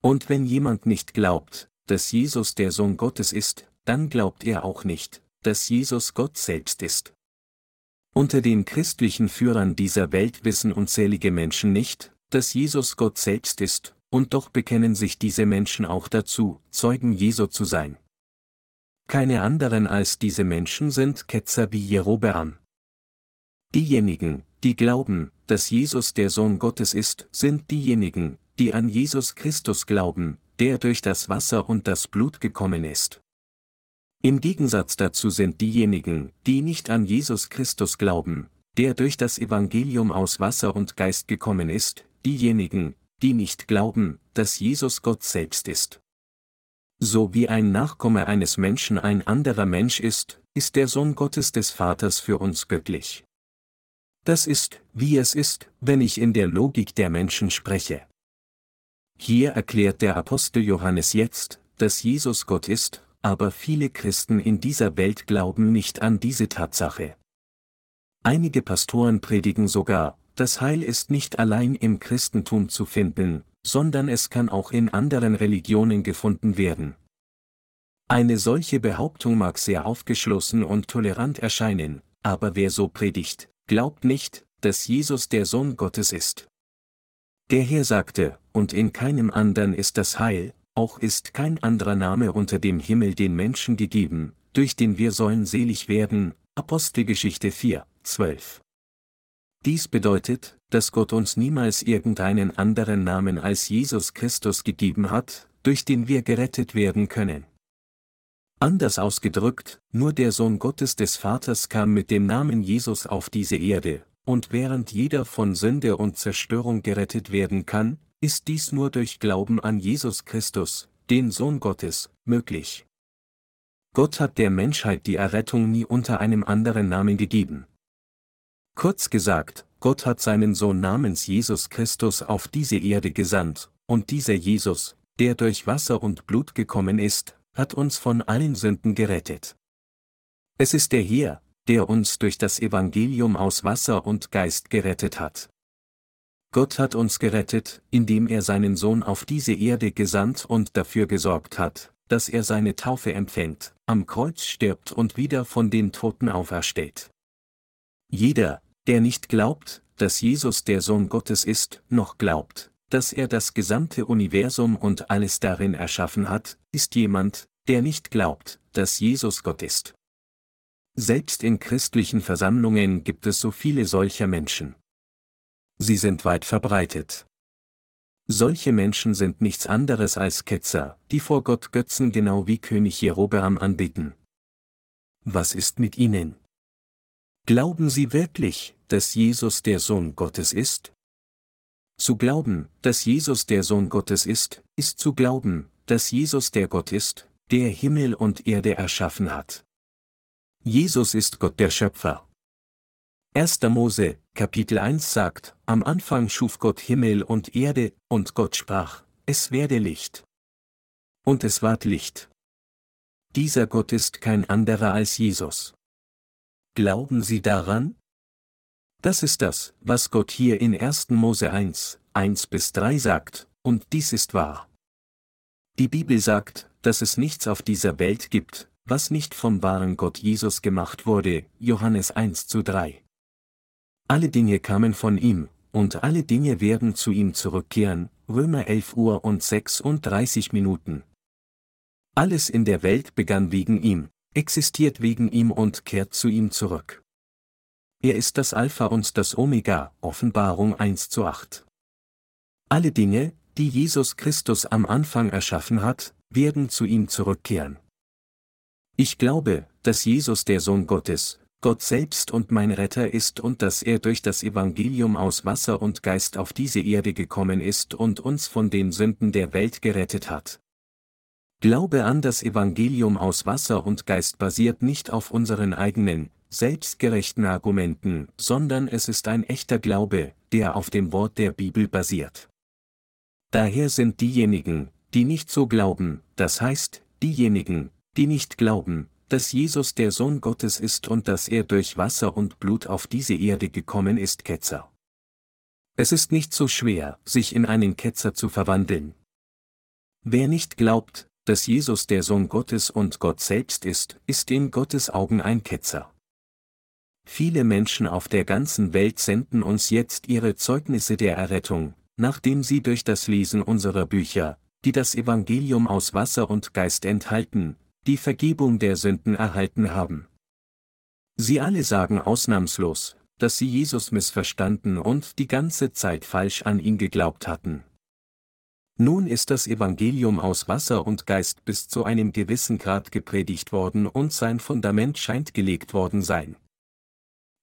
Und wenn jemand nicht glaubt, dass Jesus der Sohn Gottes ist, dann glaubt er auch nicht, dass Jesus Gott selbst ist. Unter den christlichen Führern dieser Welt wissen unzählige Menschen nicht, dass Jesus Gott selbst ist, und doch bekennen sich diese Menschen auch dazu, Zeugen Jesu zu sein. Keine anderen als diese Menschen sind Ketzer wie Jerobeam. Diejenigen, die glauben, dass Jesus der Sohn Gottes ist, sind diejenigen, die an Jesus Christus glauben, der durch das Wasser und das Blut gekommen ist. Im Gegensatz dazu sind diejenigen, die nicht an Jesus Christus glauben, der durch das Evangelium aus Wasser und Geist gekommen ist, diejenigen, die nicht glauben, dass Jesus Gott selbst ist. So wie ein Nachkomme eines Menschen ein anderer Mensch ist, ist der Sohn Gottes des Vaters für uns göttlich. Das ist, wie es ist, wenn ich in der Logik der Menschen spreche. Hier erklärt der Apostel Johannes jetzt, dass Jesus Gott ist, aber viele Christen in dieser Welt glauben nicht an diese Tatsache. Einige Pastoren predigen sogar, das Heil ist nicht allein im Christentum zu finden, sondern es kann auch in anderen Religionen gefunden werden. Eine solche Behauptung mag sehr aufgeschlossen und tolerant erscheinen, aber wer so predigt, glaubt nicht, dass Jesus der Sohn Gottes ist. Der Herr sagte, und in keinem anderen ist das Heil, auch ist kein anderer Name unter dem Himmel den Menschen gegeben, durch den wir sollen selig werden. Apostelgeschichte 4, 12. Dies bedeutet, dass Gott uns niemals irgendeinen anderen Namen als Jesus Christus gegeben hat, durch den wir gerettet werden können. Anders ausgedrückt, nur der Sohn Gottes des Vaters kam mit dem Namen Jesus auf diese Erde, und während jeder von Sünde und Zerstörung gerettet werden kann, ist dies nur durch Glauben an Jesus Christus, den Sohn Gottes, möglich. Gott hat der Menschheit die Errettung nie unter einem anderen Namen gegeben. Kurz gesagt, Gott hat seinen Sohn namens Jesus Christus auf diese Erde gesandt, und dieser Jesus, der durch Wasser und Blut gekommen ist, hat uns von allen Sünden gerettet. Es ist der Herr, der uns durch das Evangelium aus Wasser und Geist gerettet hat. Gott hat uns gerettet, indem er seinen Sohn auf diese Erde gesandt und dafür gesorgt hat, dass er seine Taufe empfängt, am Kreuz stirbt und wieder von den Toten aufersteht. Jeder, der nicht glaubt, dass Jesus der Sohn Gottes ist, noch glaubt, dass er das gesamte Universum und alles darin erschaffen hat, ist jemand, der nicht glaubt, dass Jesus Gott ist. Selbst in christlichen Versammlungen gibt es so viele solcher Menschen. Sie sind weit verbreitet. Solche Menschen sind nichts anderes als Ketzer, die vor Gott Götzen genau wie König Jerobeam anbeten. Was ist mit ihnen? Glauben sie wirklich, dass Jesus der Sohn Gottes ist? Zu glauben, dass Jesus der Sohn Gottes ist, ist zu glauben, dass Jesus der Gott ist, der Himmel und Erde erschaffen hat. Jesus ist Gott der Schöpfer. 1. Mose, Kapitel 1 sagt, am Anfang schuf Gott Himmel und Erde, und Gott sprach, es werde Licht. Und es ward Licht. Dieser Gott ist kein anderer als Jesus. Glauben Sie daran? Das ist das, was Gott hier in 1. Mose 1, 1 bis 3 sagt, und dies ist wahr. Die Bibel sagt, dass es nichts auf dieser Welt gibt, was nicht vom wahren Gott Jesus gemacht wurde, Johannes 1 zu 3. Alle Dinge kamen von ihm, und alle Dinge werden zu ihm zurückkehren, Römer 11 Uhr und 36 Minuten. Alles in der Welt begann wegen ihm, existiert wegen ihm und kehrt zu ihm zurück. Er ist das Alpha und das Omega, Offenbarung 1 zu 8. Alle Dinge, die Jesus Christus am Anfang erschaffen hat, werden zu ihm zurückkehren. Ich glaube, dass Jesus der Sohn Gottes, Gott selbst und mein Retter ist und dass er durch das Evangelium aus Wasser und Geist auf diese Erde gekommen ist und uns von den Sünden der Welt gerettet hat. Glaube an das Evangelium aus Wasser und Geist basiert nicht auf unseren eigenen, selbstgerechten Argumenten, sondern es ist ein echter Glaube, der auf dem Wort der Bibel basiert. Daher sind diejenigen, die nicht so glauben, das heißt, diejenigen, die nicht glauben, dass Jesus der Sohn Gottes ist und dass er durch Wasser und Blut auf diese Erde gekommen ist, Ketzer. Es ist nicht so schwer, sich in einen Ketzer zu verwandeln. Wer nicht glaubt, dass Jesus der Sohn Gottes und Gott selbst ist, ist in Gottes Augen ein Ketzer. Viele Menschen auf der ganzen Welt senden uns jetzt ihre Zeugnisse der Errettung, nachdem sie durch das Lesen unserer Bücher, die das Evangelium aus Wasser und Geist enthalten, die Vergebung der Sünden erhalten haben. Sie alle sagen ausnahmslos, dass sie Jesus missverstanden und die ganze Zeit falsch an ihn geglaubt hatten. Nun ist das Evangelium aus Wasser und Geist bis zu einem gewissen Grad gepredigt worden und sein Fundament scheint gelegt worden sein.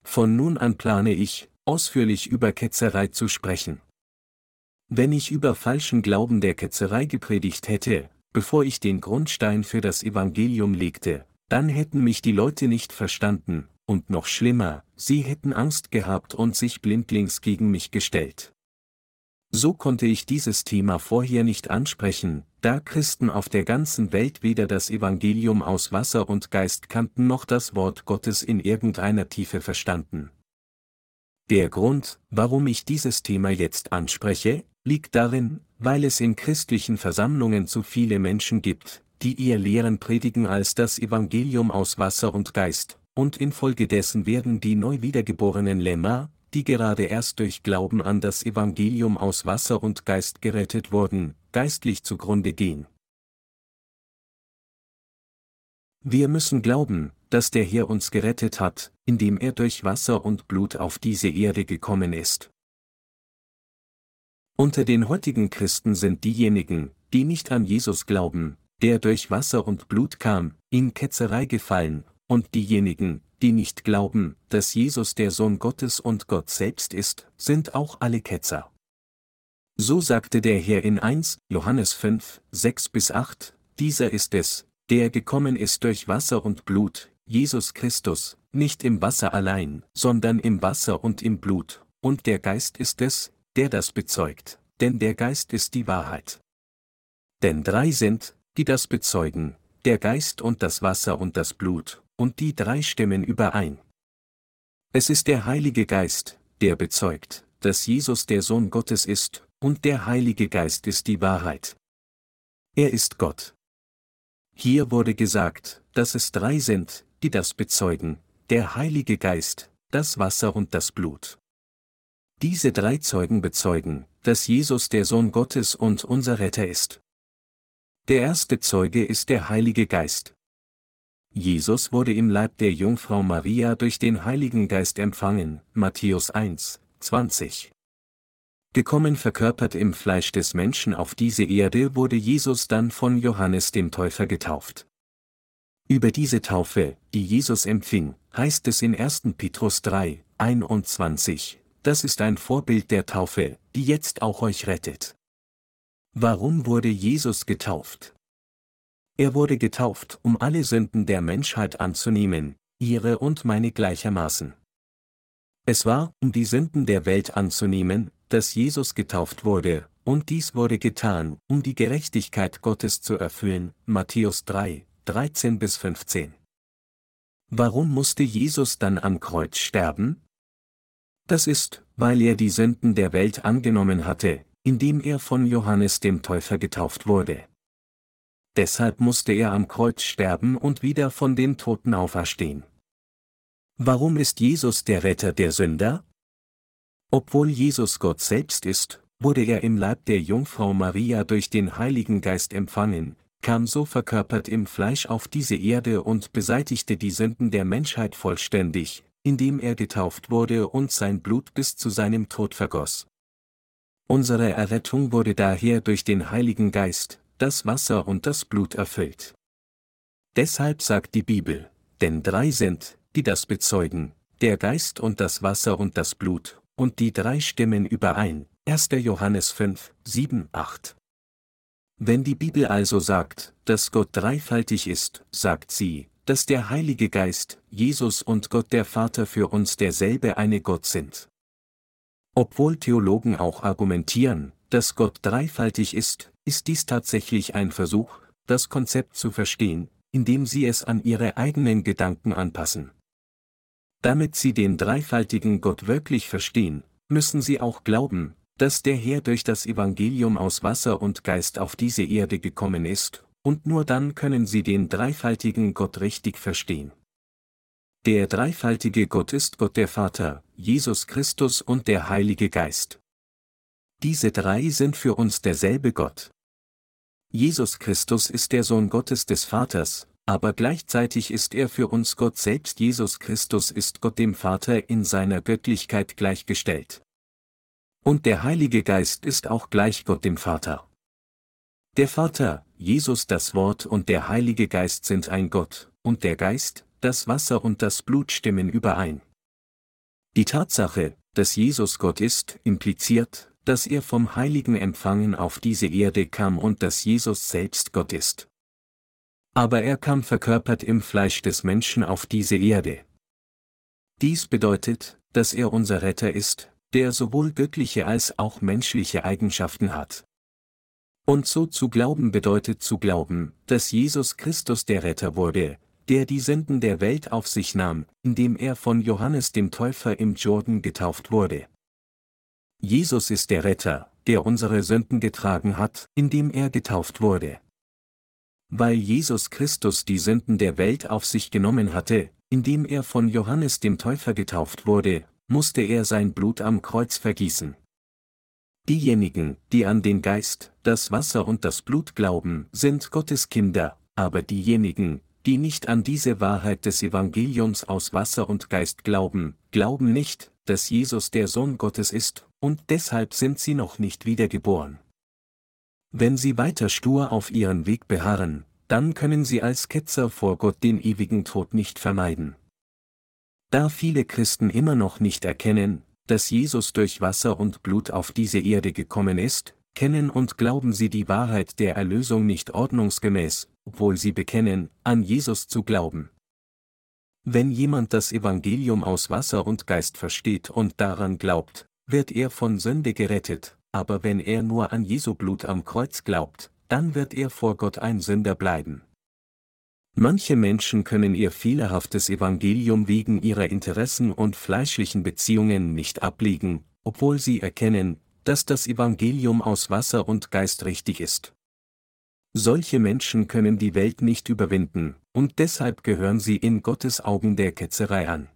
Von nun an plane ich, ausführlich über Ketzerei zu sprechen. Wenn ich über falschen Glauben der Ketzerei gepredigt hätte, bevor ich den Grundstein für das Evangelium legte, dann hätten mich die Leute nicht verstanden, und noch schlimmer, sie hätten Angst gehabt und sich blindlings gegen mich gestellt. So konnte ich dieses Thema vorher nicht ansprechen, da Christen auf der ganzen Welt weder das Evangelium aus Wasser und Geist kannten noch das Wort Gottes in irgendeiner Tiefe verstanden. Der Grund, warum ich dieses Thema jetzt anspreche, liegt darin, weil es in christlichen Versammlungen zu viele Menschen gibt, die ihr Lehren predigen als das Evangelium aus Wasser und Geist, und infolgedessen werden die neu wiedergeborenen Lämmer, die gerade erst durch Glauben an das Evangelium aus Wasser und Geist gerettet wurden, geistlich zugrunde gehen. Wir müssen glauben, dass der Herr uns gerettet hat, indem er durch Wasser und Blut auf diese Erde gekommen ist. Unter den heutigen Christen sind diejenigen, die nicht an Jesus glauben, der durch Wasser und Blut kam, in Ketzerei gefallen, und diejenigen, die nicht glauben, dass Jesus der Sohn Gottes und Gott selbst ist, sind auch alle Ketzer. So sagte der Herr in 1, Johannes 5, 6 bis 8, dieser ist es, der gekommen ist durch Wasser und Blut, Jesus Christus, nicht im Wasser allein, sondern im Wasser und im Blut, und der Geist ist es, der das bezeugt, denn der Geist ist die Wahrheit. Denn drei sind, die das bezeugen, der Geist und das Wasser und das Blut, und die drei stimmen überein. Es ist der Heilige Geist, der bezeugt, dass Jesus der Sohn Gottes ist, und der Heilige Geist ist die Wahrheit. Er ist Gott. Hier wurde gesagt, dass es drei sind, die das bezeugen, der Heilige Geist, das Wasser und das Blut. Diese drei Zeugen bezeugen, dass Jesus der Sohn Gottes und unser Retter ist. Der erste Zeuge ist der Heilige Geist. Jesus wurde im Leib der Jungfrau Maria durch den Heiligen Geist empfangen, Matthäus 1, 20. Gekommen verkörpert im Fleisch des Menschen auf diese Erde wurde Jesus dann von Johannes dem Täufer getauft. Über diese Taufe, die Jesus empfing, heißt es in 1. Petrus 3, 21, das ist ein Vorbild der Taufe, die jetzt auch euch rettet. Warum wurde Jesus getauft? Er wurde getauft, um alle Sünden der Menschheit anzunehmen, ihre und meine gleichermaßen. Es war, um die Sünden der Welt anzunehmen, dass Jesus getauft wurde, und dies wurde getan, um die Gerechtigkeit Gottes zu erfüllen, Matthäus 3, 13 bis 15. Warum musste Jesus dann am Kreuz sterben? Das ist, weil er die Sünden der Welt angenommen hatte, indem er von Johannes dem Täufer getauft wurde. Deshalb musste er am Kreuz sterben und wieder von den Toten auferstehen. Warum ist Jesus der Retter der Sünder? Obwohl Jesus Gott selbst ist, wurde er im Leib der Jungfrau Maria durch den Heiligen Geist empfangen, kam so verkörpert im Fleisch auf diese Erde und beseitigte die Sünden der Menschheit vollständig, indem er getauft wurde und sein Blut bis zu seinem Tod vergoss. Unsere Errettung wurde daher durch den Heiligen Geist, das Wasser und das Blut erfüllt. Deshalb sagt die Bibel, denn drei sind, die das bezeugen, der Geist und das Wasser und das Blut, und die drei stimmen überein. 1. Johannes 5, 7, 8. Wenn die Bibel also sagt, dass Gott dreifaltig ist, sagt sie, dass der Heilige Geist, Jesus und Gott der Vater für uns derselbe eine Gott sind. Obwohl Theologen auch argumentieren, dass Gott dreifaltig ist, ist dies tatsächlich ein Versuch, das Konzept zu verstehen, indem sie es an ihre eigenen Gedanken anpassen. Damit sie den dreifaltigen Gott wirklich verstehen, müssen sie auch glauben, dass der Herr durch das Evangelium aus Wasser und Geist auf diese Erde gekommen ist, und nur dann können sie den dreifaltigen Gott richtig verstehen. Der dreifaltige Gott ist Gott der Vater, Jesus Christus und der Heilige Geist. Diese drei sind für uns derselbe Gott. Jesus Christus ist der Sohn Gottes des Vaters, aber gleichzeitig ist er für uns Gott selbst. Jesus Christus ist Gott dem Vater in seiner Göttlichkeit gleichgestellt. Und der Heilige Geist ist auch gleich Gott dem Vater. Der Vater, Jesus das Wort und der Heilige Geist sind ein Gott, und der Geist, das Wasser und das Blut stimmen überein. Die Tatsache, dass Jesus Gott ist, impliziert, dass er vom Heiligen empfangen auf diese Erde kam und dass Jesus selbst Gott ist. Aber er kam verkörpert im Fleisch des Menschen auf diese Erde. Dies bedeutet, dass er unser Retter ist, der sowohl göttliche als auch menschliche Eigenschaften hat. Und so zu glauben bedeutet zu glauben, dass Jesus Christus der Retter wurde, der die Sünden der Welt auf sich nahm, indem er von Johannes dem Täufer im Jordan getauft wurde. Jesus ist der Retter, der unsere Sünden getragen hat, indem er getauft wurde. Weil Jesus Christus die Sünden der Welt auf sich genommen hatte, indem er von Johannes dem Täufer getauft wurde, musste er sein Blut am Kreuz vergießen. Diejenigen, die an den Geist, das Wasser und das Blut glauben, sind Gottes Kinder, aber diejenigen, die nicht an diese Wahrheit des Evangeliums aus Wasser und Geist glauben, glauben nicht, dass Jesus der Sohn Gottes ist, und deshalb sind sie noch nicht wiedergeboren. Wenn sie weiter stur auf ihren Weg beharren, dann können sie als Ketzer vor Gott den ewigen Tod nicht vermeiden. Da viele Christen immer noch nicht erkennen, dass Jesus durch Wasser und Blut auf diese Erde gekommen ist, kennen und glauben sie die Wahrheit der Erlösung nicht ordnungsgemäß, obwohl sie bekennen, an Jesus zu glauben. Wenn jemand das Evangelium aus Wasser und Geist versteht und daran glaubt, wird er von Sünde gerettet, aber wenn er nur an Jesu Blut am Kreuz glaubt, dann wird er vor Gott ein Sünder bleiben. Manche Menschen können ihr fehlerhaftes Evangelium wegen ihrer Interessen und fleischlichen Beziehungen nicht ablegen, obwohl sie erkennen, dass das Evangelium aus Wasser und Geist richtig ist. Solche Menschen können die Welt nicht überwinden, und deshalb gehören sie in Gottes Augen der Ketzerei an.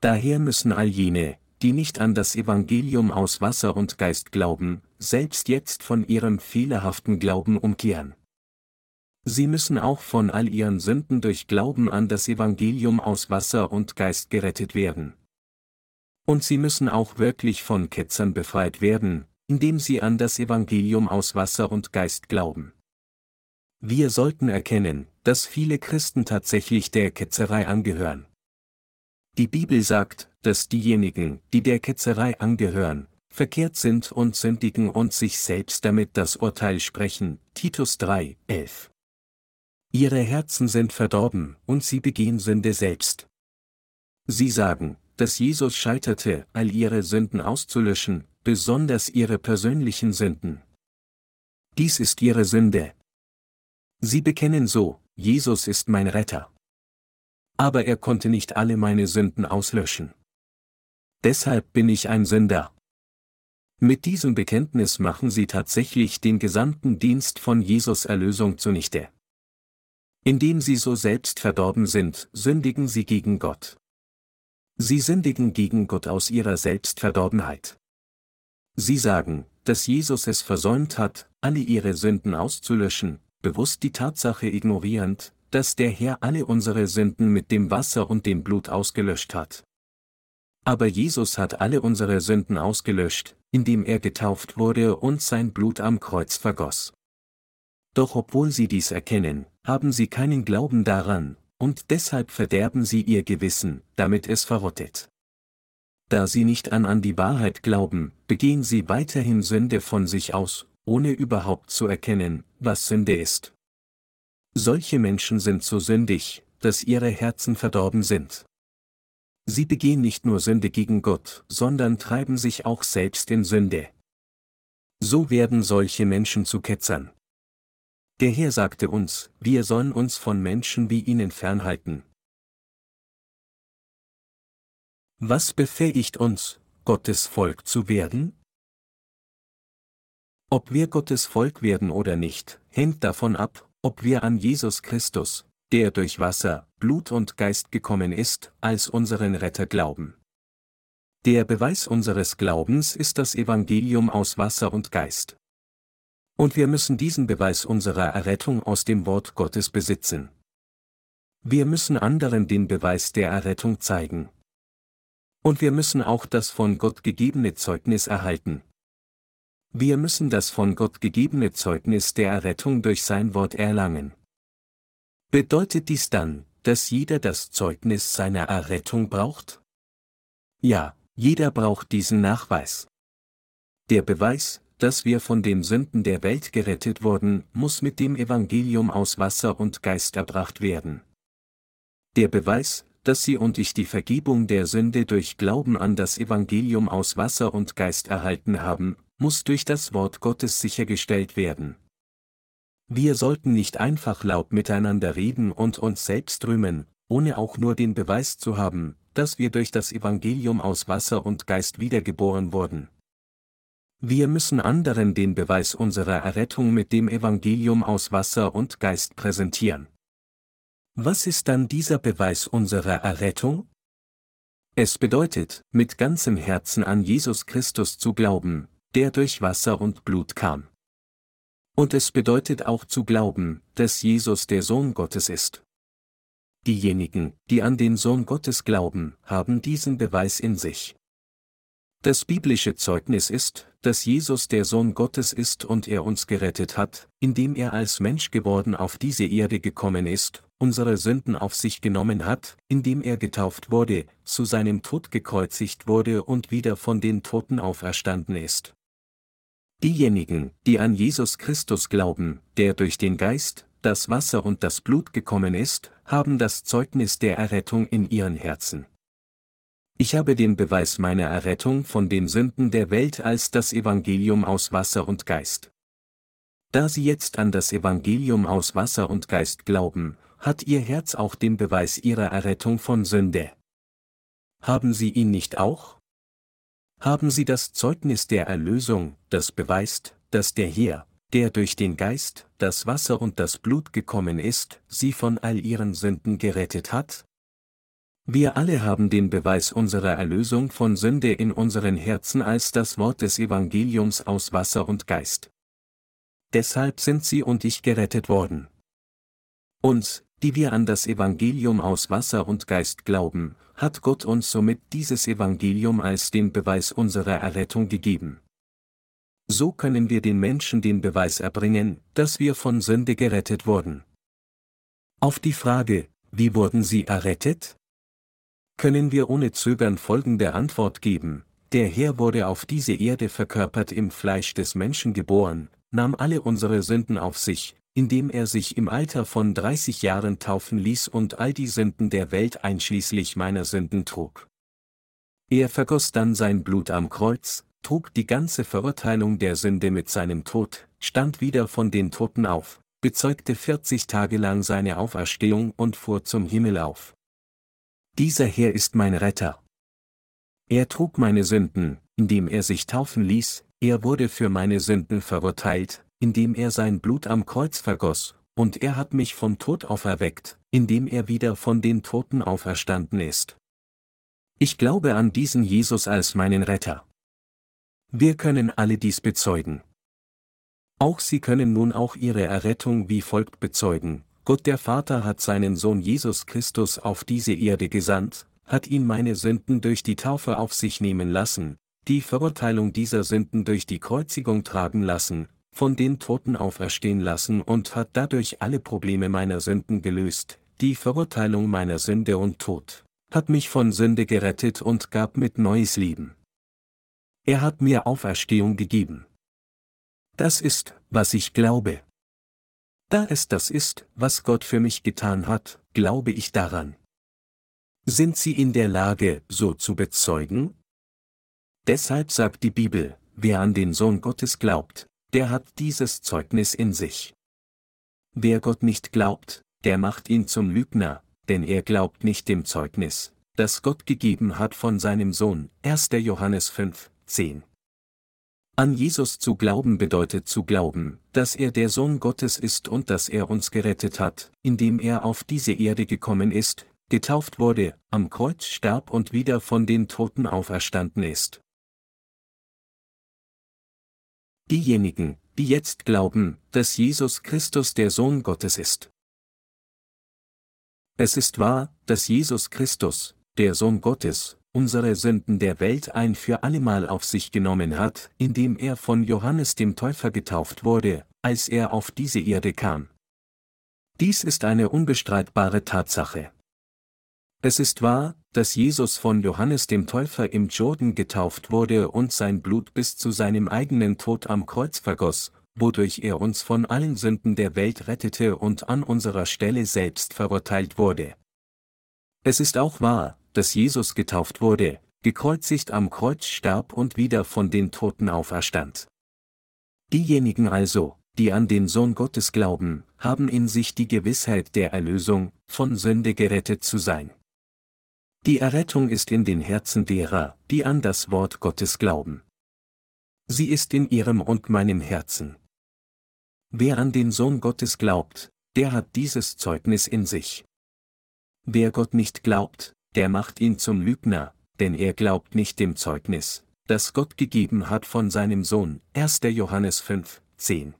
Daher müssen all jene, die nicht an das Evangelium aus Wasser und Geist glauben, selbst jetzt von ihrem fehlerhaften Glauben umkehren. Sie müssen auch von all ihren Sünden durch Glauben an das Evangelium aus Wasser und Geist gerettet werden. Und sie müssen auch wirklich von Ketzern befreit werden, indem sie an das Evangelium aus Wasser und Geist glauben. Wir sollten erkennen, dass viele Christen tatsächlich der Ketzerei angehören. Die Bibel sagt, dass diejenigen, die der Ketzerei angehören, verkehrt sind und sündigen und sich selbst damit das Urteil sprechen. Titus 3, 11. Ihre Herzen sind verdorben und sie begehen Sünde selbst. Sie sagen, dass Jesus scheiterte, all ihre Sünden auszulöschen, besonders ihre persönlichen Sünden. Dies ist ihre Sünde, Sie bekennen so, Jesus ist mein Retter. Aber er konnte nicht alle meine Sünden auslöschen. Deshalb bin ich ein Sünder. Mit diesem Bekenntnis machen sie tatsächlich den gesamten Dienst von Jesus Erlösung zunichte. Indem sie so selbst verdorben sind, sündigen sie gegen Gott. Sie sündigen gegen Gott aus ihrer Selbstverdorbenheit. Sie sagen, dass Jesus es versäumt hat, alle ihre Sünden auszulöschen, bewusst die Tatsache ignorierend, dass der Herr alle unsere Sünden mit dem Wasser und dem Blut ausgelöscht hat. Aber Jesus hat alle unsere Sünden ausgelöscht, indem er getauft wurde und sein Blut am Kreuz vergoss. Doch obwohl sie dies erkennen, haben sie keinen Glauben daran, und deshalb verderben sie ihr Gewissen, damit es verrottet. Da sie nicht an an die Wahrheit glauben, begehen sie weiterhin Sünde von sich aus, ohne überhaupt zu erkennen, was Sünde ist. Solche Menschen sind so sündig, dass ihre Herzen verdorben sind. Sie begehen nicht nur Sünde gegen Gott, sondern treiben sich auch selbst in Sünde. So werden solche Menschen zu Ketzern. Der Herr sagte uns, wir sollen uns von Menschen wie ihnen fernhalten. Was befähigt uns, Gottes Volk zu werden? Ob wir Gottes Volk werden oder nicht, hängt davon ab, ob wir an Jesus Christus, der durch Wasser, Blut und Geist gekommen ist, als unseren Retter glauben. Der Beweis unseres Glaubens ist das Evangelium aus Wasser und Geist. Und wir müssen diesen Beweis unserer Errettung aus dem Wort Gottes besitzen. Wir müssen anderen den Beweis der Errettung zeigen. Und wir müssen auch das von Gott gegebene Zeugnis erhalten. Wir müssen das von Gott gegebene Zeugnis der Errettung durch sein Wort erlangen. Bedeutet dies dann, dass jeder das Zeugnis seiner Errettung braucht? Ja, jeder braucht diesen Nachweis. Der Beweis, dass wir von den Sünden der Welt gerettet wurden, muss mit dem Evangelium aus Wasser und Geist erbracht werden. Der Beweis, dass Sie und ich die Vergebung der Sünde durch Glauben an das Evangelium aus Wasser und Geist erhalten haben, muss durch das Wort Gottes sichergestellt werden. Wir sollten nicht einfach laut miteinander reden und uns selbst rühmen, ohne auch nur den Beweis zu haben, dass wir durch das Evangelium aus Wasser und Geist wiedergeboren wurden. Wir müssen anderen den Beweis unserer Errettung mit dem Evangelium aus Wasser und Geist präsentieren. Was ist dann dieser Beweis unserer Errettung? Es bedeutet, mit ganzem Herzen an Jesus Christus zu glauben, der durch Wasser und Blut kam. Und es bedeutet auch zu glauben, dass Jesus der Sohn Gottes ist. Diejenigen, die an den Sohn Gottes glauben, haben diesen Beweis in sich. Das biblische Zeugnis ist, dass Jesus der Sohn Gottes ist und er uns gerettet hat, indem er als Mensch geworden auf diese Erde gekommen ist, unsere Sünden auf sich genommen hat, indem er getauft wurde, zu seinem Tod gekreuzigt wurde und wieder von den Toten auferstanden ist. Diejenigen, die an Jesus Christus glauben, der durch den Geist, das Wasser und das Blut gekommen ist, haben das Zeugnis der Errettung in ihren Herzen. Ich habe den Beweis meiner Errettung von den Sünden der Welt als das Evangelium aus Wasser und Geist. Da Sie jetzt an das Evangelium aus Wasser und Geist glauben, hat Ihr Herz auch den Beweis Ihrer Errettung von Sünde. Haben Sie ihn nicht auch? haben sie das Zeugnis der Erlösung, das beweist, dass der Herr, der durch den Geist, das Wasser und das Blut gekommen ist, sie von all ihren Sünden gerettet hat? Wir alle haben den Beweis unserer Erlösung von Sünde in unseren Herzen als das Wort des Evangeliums aus Wasser und Geist. Deshalb sind Sie und ich gerettet worden. Uns, die wir an das Evangelium aus Wasser und Geist glauben, hat Gott uns somit dieses Evangelium als den Beweis unserer Errettung gegeben. So können wir den Menschen den Beweis erbringen, dass wir von Sünde gerettet wurden. Auf die Frage, wie wurden sie errettet? Können wir ohne Zögern folgende Antwort geben, der Herr wurde auf diese Erde verkörpert im Fleisch des Menschen geboren, nahm alle unsere Sünden auf sich, indem er sich im Alter von 30 Jahren taufen ließ und all die Sünden der Welt einschließlich meiner Sünden trug. Er vergoss dann sein Blut am Kreuz, trug die ganze Verurteilung der Sünde mit seinem Tod, stand wieder von den Toten auf, bezeugte 40 Tage lang seine Auferstehung und fuhr zum Himmel auf. Dieser Herr ist mein Retter. Er trug meine Sünden, indem er sich taufen ließ, er wurde für meine Sünden verurteilt, indem er sein Blut am Kreuz vergoss, und er hat mich vom Tod auferweckt, indem er wieder von den Toten auferstanden ist. Ich glaube an diesen Jesus als meinen Retter. Wir können alle dies bezeugen. Auch Sie können nun auch Ihre Errettung wie folgt bezeugen. Gott der Vater hat seinen Sohn Jesus Christus auf diese Erde gesandt, hat ihn meine Sünden durch die Taufe auf sich nehmen lassen, die Verurteilung dieser Sünden durch die Kreuzigung tragen lassen, von den Toten auferstehen lassen und hat dadurch alle Probleme meiner Sünden gelöst, die Verurteilung meiner Sünde und Tod, hat mich von Sünde gerettet und gab mit neues Leben. Er hat mir Auferstehung gegeben. Das ist, was ich glaube. Da es das ist, was Gott für mich getan hat, glaube ich daran. Sind Sie in der Lage, so zu bezeugen? Deshalb sagt die Bibel, wer an den Sohn Gottes glaubt, der hat dieses Zeugnis in sich. Wer Gott nicht glaubt, der macht ihn zum Lügner, denn er glaubt nicht dem Zeugnis, das Gott gegeben hat von seinem Sohn. 1. Johannes 5, 10. An Jesus zu glauben bedeutet zu glauben, dass er der Sohn Gottes ist und dass er uns gerettet hat, indem er auf diese Erde gekommen ist, getauft wurde, am Kreuz starb und wieder von den Toten auferstanden ist. diejenigen, die jetzt glauben, dass Jesus Christus der Sohn Gottes ist. Es ist wahr, dass Jesus Christus, der Sohn Gottes, unsere Sünden der Welt ein für allemal auf sich genommen hat, indem er von Johannes dem Täufer getauft wurde, als er auf diese Erde kam. Dies ist eine unbestreitbare Tatsache. Es ist wahr, dass Jesus von Johannes dem Täufer im Jordan getauft wurde und sein Blut bis zu seinem eigenen Tod am Kreuz vergoss, wodurch er uns von allen Sünden der Welt rettete und an unserer Stelle selbst verurteilt wurde. Es ist auch wahr, dass Jesus getauft wurde, gekreuzigt am Kreuz starb und wieder von den Toten auferstand. Diejenigen also, die an den Sohn Gottes glauben, haben in sich die Gewissheit der Erlösung, von Sünde gerettet zu sein. Die Errettung ist in den Herzen derer, die an das Wort Gottes glauben. Sie ist in ihrem und meinem Herzen. Wer an den Sohn Gottes glaubt, der hat dieses Zeugnis in sich. Wer Gott nicht glaubt, der macht ihn zum Lügner, denn er glaubt nicht dem Zeugnis, das Gott gegeben hat von seinem Sohn. 1. Johannes 5, 10.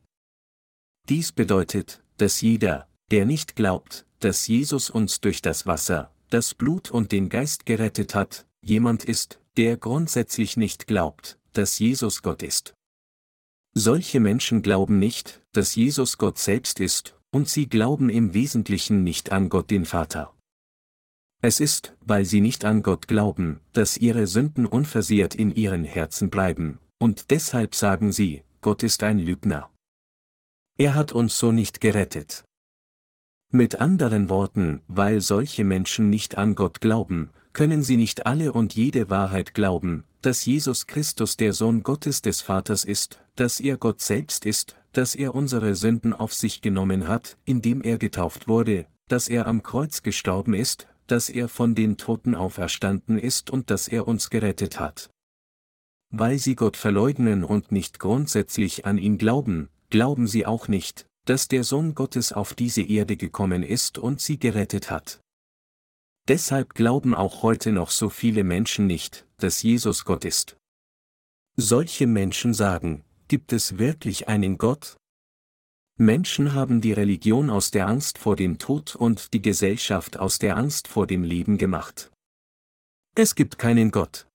Dies bedeutet, dass jeder, der nicht glaubt, dass Jesus uns durch das Wasser, das Blut und den Geist gerettet hat, jemand ist, der grundsätzlich nicht glaubt, dass Jesus Gott ist. Solche Menschen glauben nicht, dass Jesus Gott selbst ist, und sie glauben im Wesentlichen nicht an Gott den Vater. Es ist, weil sie nicht an Gott glauben, dass ihre Sünden unversehrt in ihren Herzen bleiben, und deshalb sagen sie, Gott ist ein Lügner. Er hat uns so nicht gerettet. Mit anderen Worten, weil solche Menschen nicht an Gott glauben, können sie nicht alle und jede Wahrheit glauben, dass Jesus Christus der Sohn Gottes des Vaters ist, dass er Gott selbst ist, dass er unsere Sünden auf sich genommen hat, indem er getauft wurde, dass er am Kreuz gestorben ist, dass er von den Toten auferstanden ist und dass er uns gerettet hat. Weil sie Gott verleugnen und nicht grundsätzlich an ihn glauben, glauben sie auch nicht, dass der Sohn Gottes auf diese Erde gekommen ist und sie gerettet hat. Deshalb glauben auch heute noch so viele Menschen nicht, dass Jesus Gott ist. Solche Menschen sagen, gibt es wirklich einen Gott? Menschen haben die Religion aus der Angst vor dem Tod und die Gesellschaft aus der Angst vor dem Leben gemacht. Es gibt keinen Gott.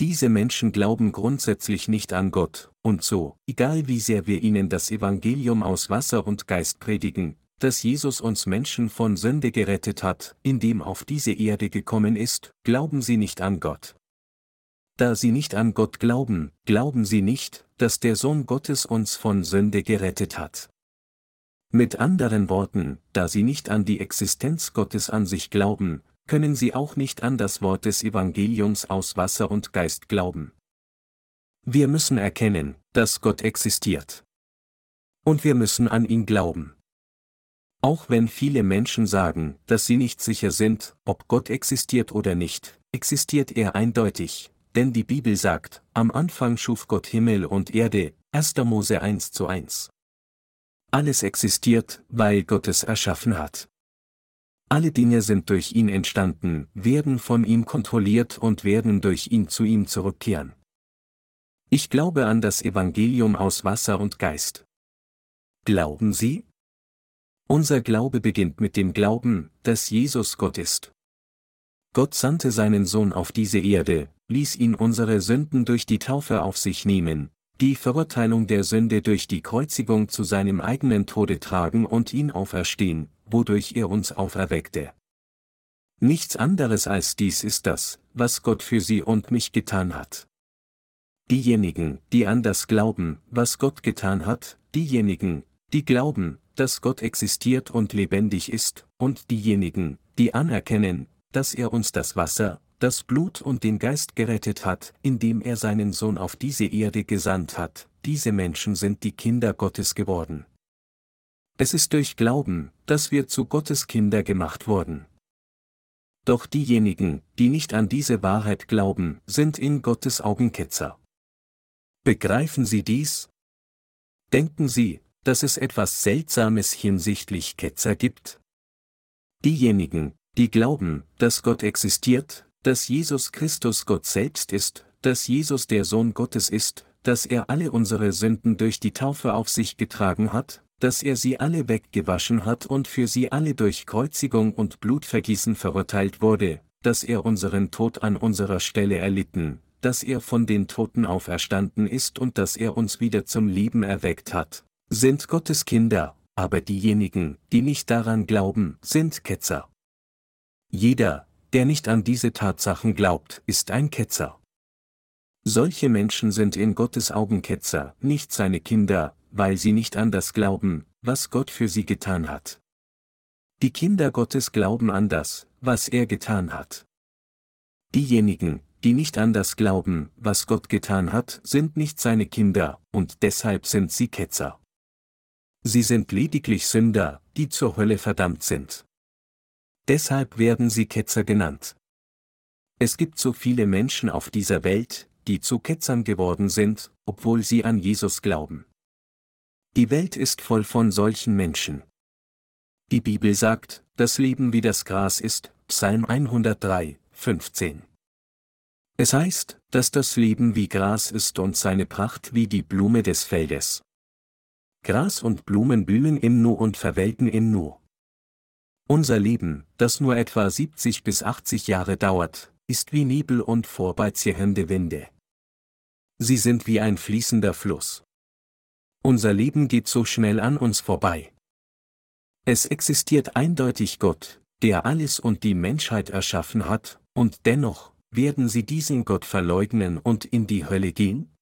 Diese Menschen glauben grundsätzlich nicht an Gott, und so, egal wie sehr wir ihnen das Evangelium aus Wasser und Geist predigen, dass Jesus uns Menschen von Sünde gerettet hat, indem auf diese Erde gekommen ist, glauben sie nicht an Gott. Da sie nicht an Gott glauben, glauben sie nicht, dass der Sohn Gottes uns von Sünde gerettet hat. Mit anderen Worten, da sie nicht an die Existenz Gottes an sich glauben, können sie auch nicht an das Wort des Evangeliums aus Wasser und Geist glauben. Wir müssen erkennen, dass Gott existiert. Und wir müssen an ihn glauben. Auch wenn viele Menschen sagen, dass sie nicht sicher sind, ob Gott existiert oder nicht, existiert er eindeutig, denn die Bibel sagt, am Anfang schuf Gott Himmel und Erde, 1. Mose 1 zu 1. Alles existiert, weil Gott es erschaffen hat. Alle Dinge sind durch ihn entstanden, werden von ihm kontrolliert und werden durch ihn zu ihm zurückkehren. Ich glaube an das Evangelium aus Wasser und Geist. Glauben Sie? Unser Glaube beginnt mit dem Glauben, dass Jesus Gott ist. Gott sandte seinen Sohn auf diese Erde, ließ ihn unsere Sünden durch die Taufe auf sich nehmen, die Verurteilung der Sünde durch die Kreuzigung zu seinem eigenen Tode tragen und ihn auferstehen, wodurch er uns auferweckte. Nichts anderes als dies ist das, was Gott für sie und mich getan hat. Diejenigen, die an das glauben, was Gott getan hat, diejenigen, die glauben, dass Gott existiert und lebendig ist, und diejenigen, die anerkennen, dass er uns das Wasser, das Blut und den Geist gerettet hat, indem er seinen Sohn auf diese Erde gesandt hat, diese Menschen sind die Kinder Gottes geworden. Es ist durch Glauben, dass wir zu Gottes Kinder gemacht wurden. Doch diejenigen, die nicht an diese Wahrheit glauben, sind in Gottes Augen Ketzer. Begreifen Sie dies? Denken Sie, dass es etwas Seltsames hinsichtlich Ketzer gibt? Diejenigen, die glauben, dass Gott existiert, dass Jesus Christus Gott selbst ist, dass Jesus der Sohn Gottes ist, dass er alle unsere Sünden durch die Taufe auf sich getragen hat, dass er sie alle weggewaschen hat und für sie alle durch Kreuzigung und Blutvergießen verurteilt wurde, dass er unseren Tod an unserer Stelle erlitten, dass er von den Toten auferstanden ist und dass er uns wieder zum Leben erweckt hat, sind Gottes Kinder, aber diejenigen, die nicht daran glauben, sind Ketzer. Jeder, der nicht an diese Tatsachen glaubt, ist ein Ketzer. Solche Menschen sind in Gottes Augen Ketzer, nicht seine Kinder, weil sie nicht an das glauben, was Gott für sie getan hat. Die Kinder Gottes glauben an das, was er getan hat. Diejenigen, die nicht an das glauben, was Gott getan hat, sind nicht seine Kinder, und deshalb sind sie Ketzer. Sie sind lediglich Sünder, die zur Hölle verdammt sind. Deshalb werden sie Ketzer genannt. Es gibt so viele Menschen auf dieser Welt, die zu Ketzern geworden sind, obwohl sie an Jesus glauben. Die Welt ist voll von solchen Menschen. Die Bibel sagt, das Leben wie das Gras ist, Psalm 103, 15. Es heißt, dass das Leben wie Gras ist und seine Pracht wie die Blume des Feldes. Gras und Blumen blühen im Nu und verwelken im Nu. Unser Leben, das nur etwa 70 bis 80 Jahre dauert, ist wie Nebel und vorbeizierende Winde. Sie sind wie ein fließender Fluss. Unser Leben geht so schnell an uns vorbei. Es existiert eindeutig Gott, der alles und die Menschheit erschaffen hat, und dennoch, werden sie diesen Gott verleugnen und in die Hölle gehen?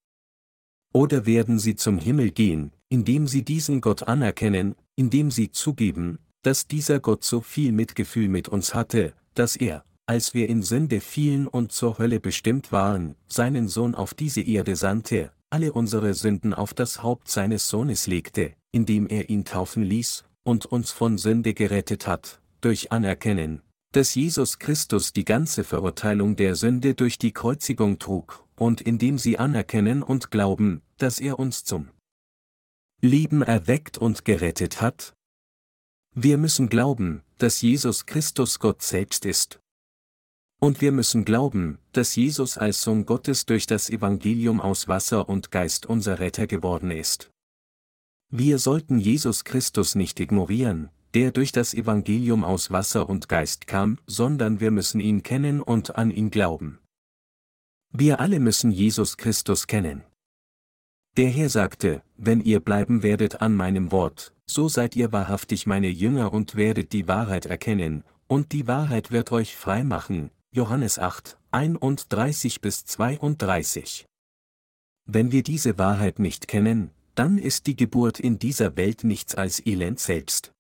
Oder werden sie zum Himmel gehen, indem sie diesen Gott anerkennen, indem sie zugeben, dass dieser Gott so viel Mitgefühl mit uns hatte, dass er, als wir in Sünde fielen und zur Hölle bestimmt waren, seinen Sohn auf diese Erde sandte, alle unsere Sünden auf das Haupt seines Sohnes legte, indem er ihn taufen ließ, und uns von Sünde gerettet hat, durch Anerkennen, dass Jesus Christus die ganze Verurteilung der Sünde durch die Kreuzigung trug, und indem sie anerkennen und glauben, dass er uns zum Leben erweckt und gerettet hat, wir müssen glauben, dass Jesus Christus Gott selbst ist. Und wir müssen glauben, dass Jesus als Sohn Gottes durch das Evangelium aus Wasser und Geist unser Retter geworden ist. Wir sollten Jesus Christus nicht ignorieren, der durch das Evangelium aus Wasser und Geist kam, sondern wir müssen ihn kennen und an ihn glauben. Wir alle müssen Jesus Christus kennen. Der Herr sagte, wenn ihr bleiben werdet an meinem Wort, so seid ihr wahrhaftig meine Jünger und werdet die Wahrheit erkennen, und die Wahrheit wird euch frei machen. Johannes 8, 31 bis 32. Wenn wir diese Wahrheit nicht kennen, dann ist die Geburt in dieser Welt nichts als Elend selbst.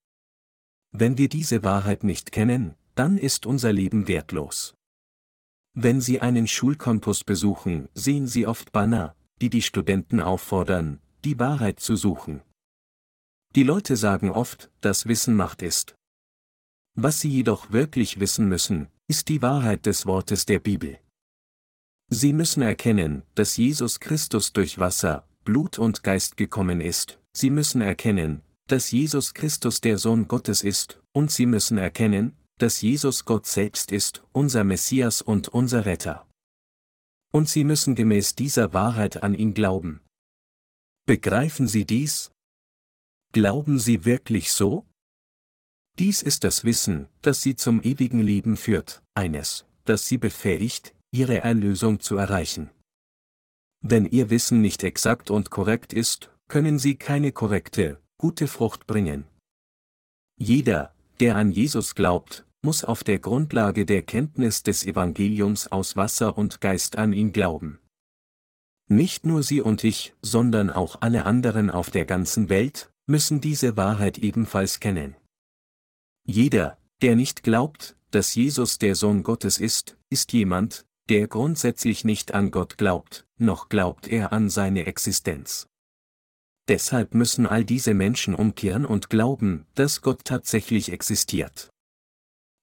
Wenn wir diese Wahrheit nicht kennen, dann ist unser Leben wertlos. Wenn Sie einen Schulcampus besuchen, sehen Sie oft Banner, die die Studenten auffordern, die Wahrheit zu suchen. Die Leute sagen oft, dass Wissen Macht ist. Was sie jedoch wirklich wissen müssen, ist die Wahrheit des Wortes der Bibel. Sie müssen erkennen, dass Jesus Christus durch Wasser, Blut und Geist gekommen ist, Sie müssen erkennen, dass Jesus Christus der Sohn Gottes ist, und Sie müssen erkennen, dass Jesus Gott selbst ist, unser Messias und unser Retter. Und Sie müssen gemäß dieser Wahrheit an ihn glauben. Begreifen Sie dies? Glauben Sie wirklich so? Dies ist das Wissen, das Sie zum ewigen Leben führt, eines, das Sie befähigt, Ihre Erlösung zu erreichen. Wenn Ihr Wissen nicht exakt und korrekt ist, können Sie keine korrekte, gute Frucht bringen. Jeder, der an Jesus glaubt, muss auf der Grundlage der Kenntnis des Evangeliums aus Wasser und Geist an ihn glauben. Nicht nur Sie und ich, sondern auch alle anderen auf der ganzen Welt, müssen diese Wahrheit ebenfalls kennen. Jeder, der nicht glaubt, dass Jesus der Sohn Gottes ist, ist jemand, der grundsätzlich nicht an Gott glaubt, noch glaubt er an seine Existenz. Deshalb müssen all diese Menschen umkehren und glauben, dass Gott tatsächlich existiert.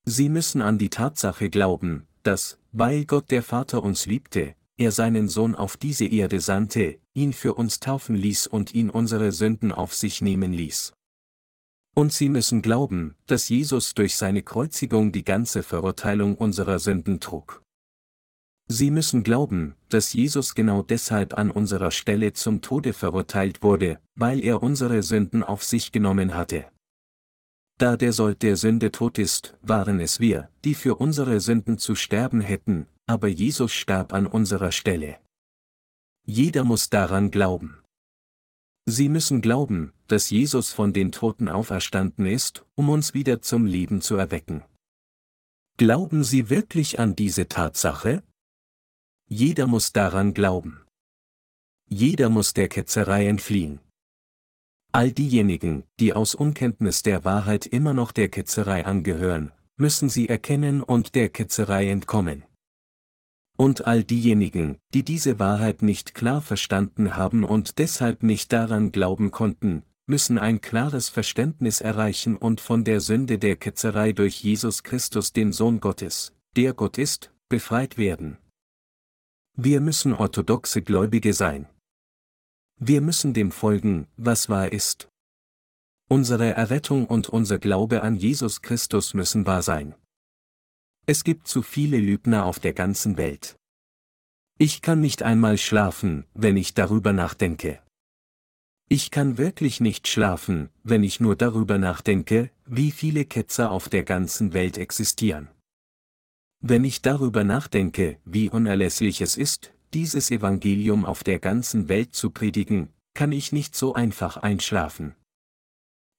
Sie müssen an die Tatsache glauben, dass, weil Gott der Vater uns liebte, er seinen Sohn auf diese Erde sandte, ihn für uns taufen ließ und ihn unsere Sünden auf sich nehmen ließ. Und sie müssen glauben, dass Jesus durch seine Kreuzigung die ganze Verurteilung unserer Sünden trug. Sie müssen glauben, dass Jesus genau deshalb an unserer Stelle zum Tode verurteilt wurde, weil er unsere Sünden auf sich genommen hatte. Da der Sold der Sünde tot ist, waren es wir, die für unsere Sünden zu sterben hätten, aber Jesus starb an unserer Stelle. Jeder muss daran glauben. Sie müssen glauben, dass Jesus von den Toten auferstanden ist, um uns wieder zum Leben zu erwecken. Glauben Sie wirklich an diese Tatsache? Jeder muss daran glauben. Jeder muss der Ketzerei entfliehen. All diejenigen, die aus Unkenntnis der Wahrheit immer noch der Ketzerei angehören, müssen sie erkennen und der Ketzerei entkommen. Und all diejenigen, die diese Wahrheit nicht klar verstanden haben und deshalb nicht daran glauben konnten, müssen ein klares Verständnis erreichen und von der Sünde der Ketzerei durch Jesus Christus den Sohn Gottes, der Gott ist, befreit werden. Wir müssen orthodoxe Gläubige sein. Wir müssen dem folgen, was wahr ist. Unsere Errettung und unser Glaube an Jesus Christus müssen wahr sein. Es gibt zu viele Lügner auf der ganzen Welt. Ich kann nicht einmal schlafen, wenn ich darüber nachdenke. Ich kann wirklich nicht schlafen, wenn ich nur darüber nachdenke, wie viele Ketzer auf der ganzen Welt existieren. Wenn ich darüber nachdenke, wie unerlässlich es ist, dieses Evangelium auf der ganzen Welt zu predigen, kann ich nicht so einfach einschlafen.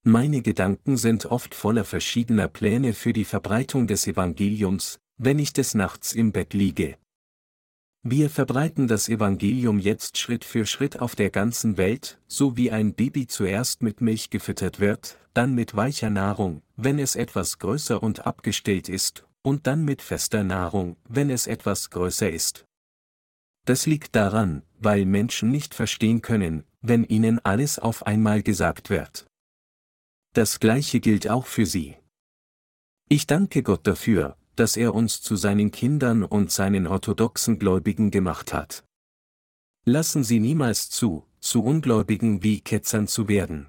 Meine Gedanken sind oft voller verschiedener Pläne für die Verbreitung des Evangeliums, wenn ich des Nachts im Bett liege. Wir verbreiten das Evangelium jetzt Schritt für Schritt auf der ganzen Welt, so wie ein Baby zuerst mit Milch gefüttert wird, dann mit weicher Nahrung, wenn es etwas größer und abgestellt ist, und dann mit fester Nahrung, wenn es etwas größer ist. Das liegt daran, weil Menschen nicht verstehen können, wenn ihnen alles auf einmal gesagt wird. Das gleiche gilt auch für sie. Ich danke Gott dafür, dass er uns zu seinen Kindern und seinen orthodoxen Gläubigen gemacht hat. Lassen Sie niemals zu, zu Ungläubigen wie Ketzern zu werden.